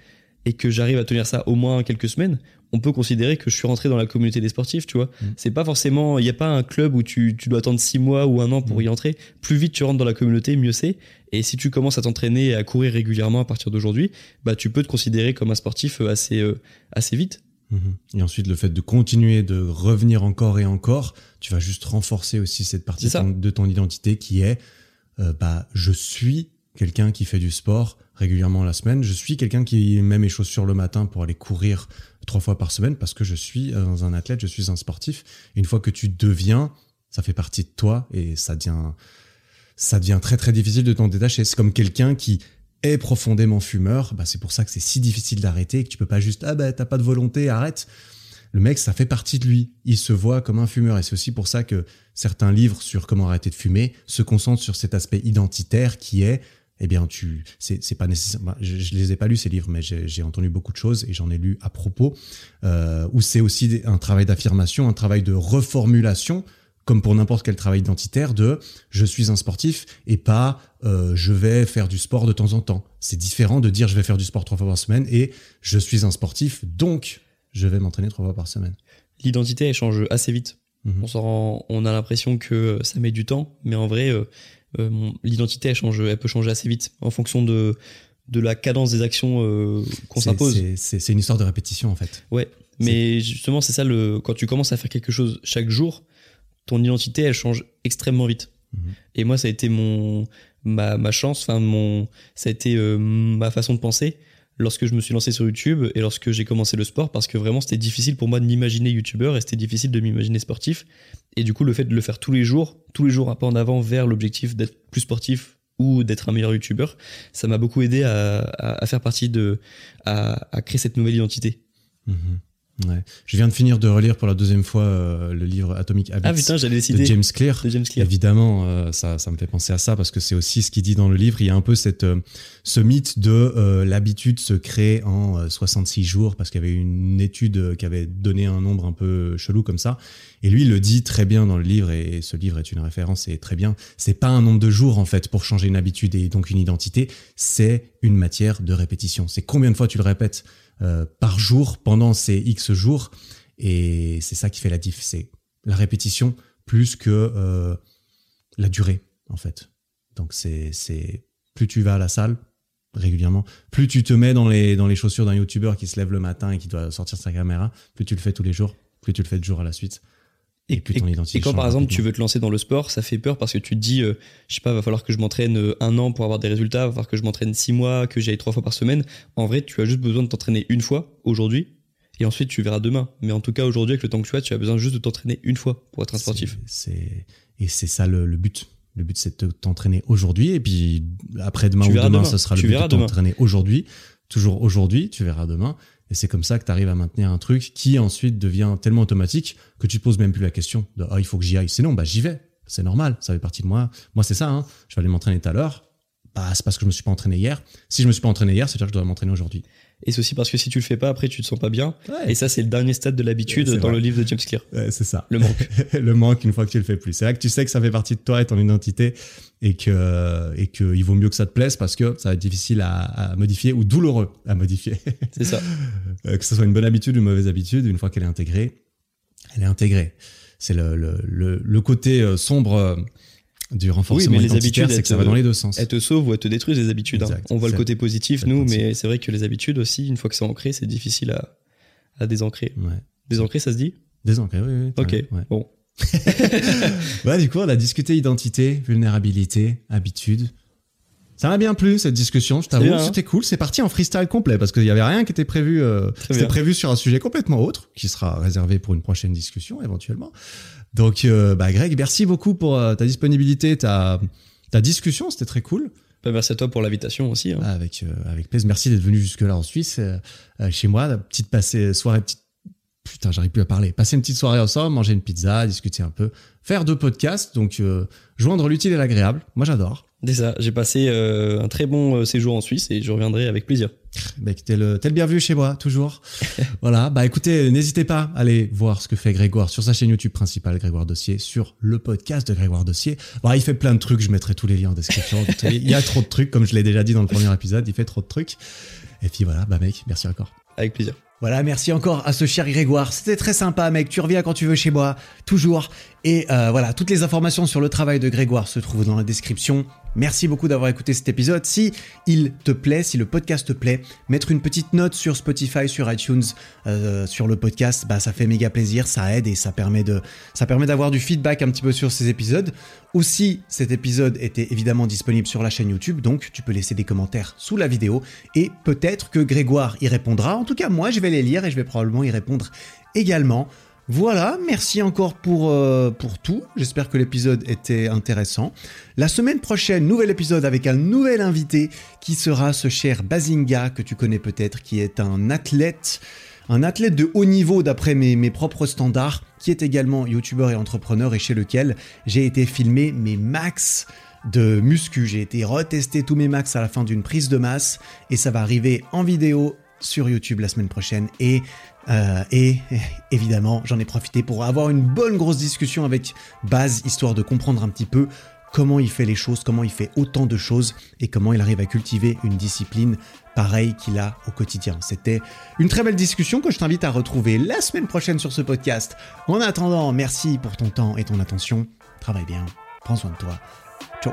et que j'arrive à tenir ça au moins quelques semaines, on peut considérer que je suis rentré dans la communauté des sportifs, tu vois. Mm. C'est pas forcément, il n'y a pas un club où tu, tu dois attendre six mois ou un an pour Mm. y entrer. Plus vite tu rentres dans la communauté, mieux c'est. Et si tu commences à t'entraîner et à courir régulièrement à partir d'aujourd'hui, bah tu peux te considérer comme un sportif euh, assez, euh, assez vite. Mhm. Et ensuite, le fait de continuer de revenir encore et encore, tu vas juste renforcer aussi cette partie ton- de ton identité qui est, euh, bah, je suis quelqu'un qui fait du sport régulièrement la semaine. Je suis quelqu'un qui met mes chaussures le matin pour aller courir trois fois par semaine parce que je suis euh, un athlète, je suis un sportif. Une fois que tu deviens, ça fait partie de toi et ça devient, ça devient très très difficile de t'en détacher. C'est comme quelqu'un qui est profondément fumeur, bah c'est pour ça que c'est si difficile d'arrêter et que tu peux pas juste ah bah t'as pas de volonté, arrête. Le mec, ça fait partie de lui. Il se voit comme un fumeur et c'est aussi pour ça que certains livres sur comment arrêter de fumer se concentrent sur cet aspect identitaire qui est eh bien, tu, c'est, c'est pas nécessaire. je, je les ai pas lus ces livres, mais j'ai, entendu beaucoup de choses et j'en ai lu à propos. Euh, où c'est aussi un travail d'affirmation, un travail de reformulation, comme pour n'importe quel travail identitaire, de je suis un sportif et pas euh, je vais faire du sport de temps en temps. C'est différent de dire je vais faire du sport trois fois par semaine et je suis un sportif, donc je vais m'entraîner trois fois par semaine. L'identité elle change assez vite. Mhm. On rend- on a l'impression que ça met du temps, mais en vrai, euh, mon- l'identité elle change, elle peut changer assez vite en fonction de de la cadence des actions euh, qu'on C'est- s'impose. c'est- C'est c'est une histoire de répétition en fait. Ouais, mais justement, c'est ça le quand tu commences à faire quelque chose chaque jour, ton identité elle change extrêmement vite. Mhm. Et moi, ça a été mon ma, ma chance, enfin mon ça a été euh, ma façon de penser lorsque je me suis lancé sur YouTube et lorsque j'ai commencé le sport parce que vraiment c'était difficile pour moi de m'imaginer youtubeur et c'était difficile de m'imaginer sportif et du coup le fait de le faire tous les jours, tous les jours un pas en avant vers l'objectif d'être plus sportif ou d'être un meilleur youtubeur, ça m'a beaucoup aidé à, faire partie de à, créer cette nouvelle identité. Mhm. Ouais. Je viens de finir de relire pour la deuxième fois euh, le livre Atomic Habits Ah putain, de James Clear. de James Clear. Évidemment, euh, ça, ça me fait penser à ça parce que c'est aussi ce qu'il dit dans le livre. Il y a un peu cette, euh, ce mythe de l'habitude se crée en euh, 66 jours parce qu'il y avait une étude qui avait donné un nombre un peu chelou comme ça. Et lui, il le dit très bien dans le livre et ce livre est une référence et très bien. C'est pas un nombre de jours en fait pour changer une habitude et donc une identité. C'est une matière de répétition. C'est combien de fois tu le répètes euh, par jour pendant ces X jours. Et c'est ça qui fait la diff. C'est la répétition plus que euh, la durée, en fait. Donc, c'est, plus tu vas à la salle régulièrement, plus tu te mets dans les, dans les chaussures d'un youtubeur qui se lève le matin et qui doit sortir sa caméra, plus tu le fais tous les jours. plus tu le fais de jour à la suite. Et, quand par exemple tu veux te lancer dans le sport, ça fait peur parce que tu te dis, euh, je sais pas, va falloir que je m'entraîne euh, un an pour avoir des résultats, va falloir que je m'entraîne six mois, que j'aille trois fois par semaine. En vrai, tu as juste besoin de t'entraîner une fois aujourd'hui, et ensuite tu verras demain. Mais en tout cas aujourd'hui, avec le temps que tu as, tu as besoin juste de t'entraîner une fois pour être un sportif. C'est et c'est ça le, le but. Le but c'est de t'entraîner aujourd'hui et puis après demain Tu ou demain, demain. ce sera Tu le but de t'entraîner aujourd'hui, toujours aujourd'hui, tu verras demain. Et c'est comme ça que tu arrives à maintenir un truc qui ensuite devient tellement automatique que tu te poses même plus la question de ah il faut que j'y aille. Sinon bah j'y vais, c'est normal, ça fait partie de moi. Moi c'est ça, hein. je vais aller m'entraîner tout à l'heure. Bah c'est parce que je me suis pas entraîné hier. Si je me suis pas entraîné hier, c'est à dire que je dois m'entraîner aujourd'hui. Et c'est aussi parce que si tu le fais pas, après tu te sens pas bien. Ouais. Et ça, c'est le dernier stade de l'habitude dans vrai. le livre de James Clear. Ouais, c'est ça. Le manque. le manque une fois que tu le fais plus. C'est là que tu sais que ça fait partie de toi et ton identité et que et que il vaut mieux que ça te plaise parce que ça va être difficile à, à modifier ou douloureux à modifier. C'est ça. Euh, que ce soit une bonne habitude ou une mauvaise habitude, une fois qu'elle est intégrée, elle est intégrée. C'est le, le, le, le côté euh, sombre euh, du renforcement Oui, mais les habitudes, c'est que ça va dans les deux sens. Elles te sauvent ou elles te détruisent les habitudes. hein. On voit le côté positif, nous, mais c'est vrai que les habitudes aussi, une fois que c'est ancré, c'est difficile à, à désancrer. Ouais. Désancrer, ça se dit? Désancré, oui, oui. Ok. Ouais. Bon. Ouais, du coup, on a discuté identité, vulnérabilité, habitude. Ça m'a bien plu cette discussion, je t'avoue, hein. c'était cool. C'est parti en freestyle complet parce qu'il y avait rien qui était prévu. euh, C'était prévu sur un sujet complètement autre qui sera réservé pour une prochaine discussion éventuellement. Donc, euh, bah, Greg, merci beaucoup pour euh, ta disponibilité, ta ta discussion, c'était très cool. Bah, merci à toi pour l'invitation aussi. hein. Avec euh, avec plaisir. Merci d'être venu jusque là en Suisse, euh, chez moi, la petite passée soirée petite. Putain, j'arrive plus à parler. Passer une petite soirée ensemble, manger une pizza, discuter un peu, faire deux podcasts, donc joindre l'utile et l'agréable. Moi, j'adore. C'est ça. J'ai passé euh, un très bon euh, séjour en Suisse et je reviendrai avec plaisir. Bah, le, t'es le bienvenu chez moi, toujours. voilà. Bah, écoutez, n'hésitez pas à aller voir ce que fait Grégoire sur sa chaîne YouTube principale, Grégoire Dossier, sur le podcast de Grégoire Dossier. Bon, il fait plein de trucs, je mettrai tous les liens en description. il y a trop de trucs, comme je l'ai déjà dit dans le premier épisode, il fait trop de trucs. Et puis voilà, bah, mec, merci encore. Avec plaisir. Voilà, merci encore à ce cher Grégoire. C'était très sympa, mec. Tu reviens quand tu veux chez moi, toujours. Et euh, voilà, toutes les informations sur le travail de Grégoire se trouvent dans la description. Merci beaucoup d'avoir écouté cet épisode. Si il te plaît, si le podcast te plaît, mettre une petite note sur Spotify, sur iTunes, euh, sur le podcast, bah ça fait méga plaisir, ça aide et ça permet de, ça permet d'avoir du feedback un petit peu sur ces épisodes. Aussi, cet épisode était évidemment disponible sur la chaîne YouTube, donc tu peux laisser des commentaires sous la vidéo et peut-être que Grégoire y répondra. En tout cas, moi, je vais les lire et je vais probablement y répondre également. Voilà, merci encore pour, euh, pour tout. J'espère que l'épisode était intéressant. La semaine prochaine, nouvel épisode avec un nouvel invité qui sera ce cher Bazinga que tu connais peut-être, qui est un athlète, un athlète de haut niveau d'après mes, mes propres standards, qui est également youtubeur et entrepreneur et chez lequel j'ai été filmer mes max de muscu. J'ai été retester tous mes max à la fin d'une prise de masse et ça va arriver en vidéo sur YouTube la semaine prochaine et euh, et évidemment, j'en ai profité pour avoir une bonne grosse discussion avec Baz, histoire de comprendre un petit peu comment il fait les choses, comment il fait autant de choses et comment il arrive à cultiver une discipline pareille qu'il a au quotidien. C'était une très belle discussion que je t'invite à retrouver la semaine prochaine sur ce podcast. En attendant, merci pour ton temps et ton attention. Travaille bien, prends soin de toi. Ciao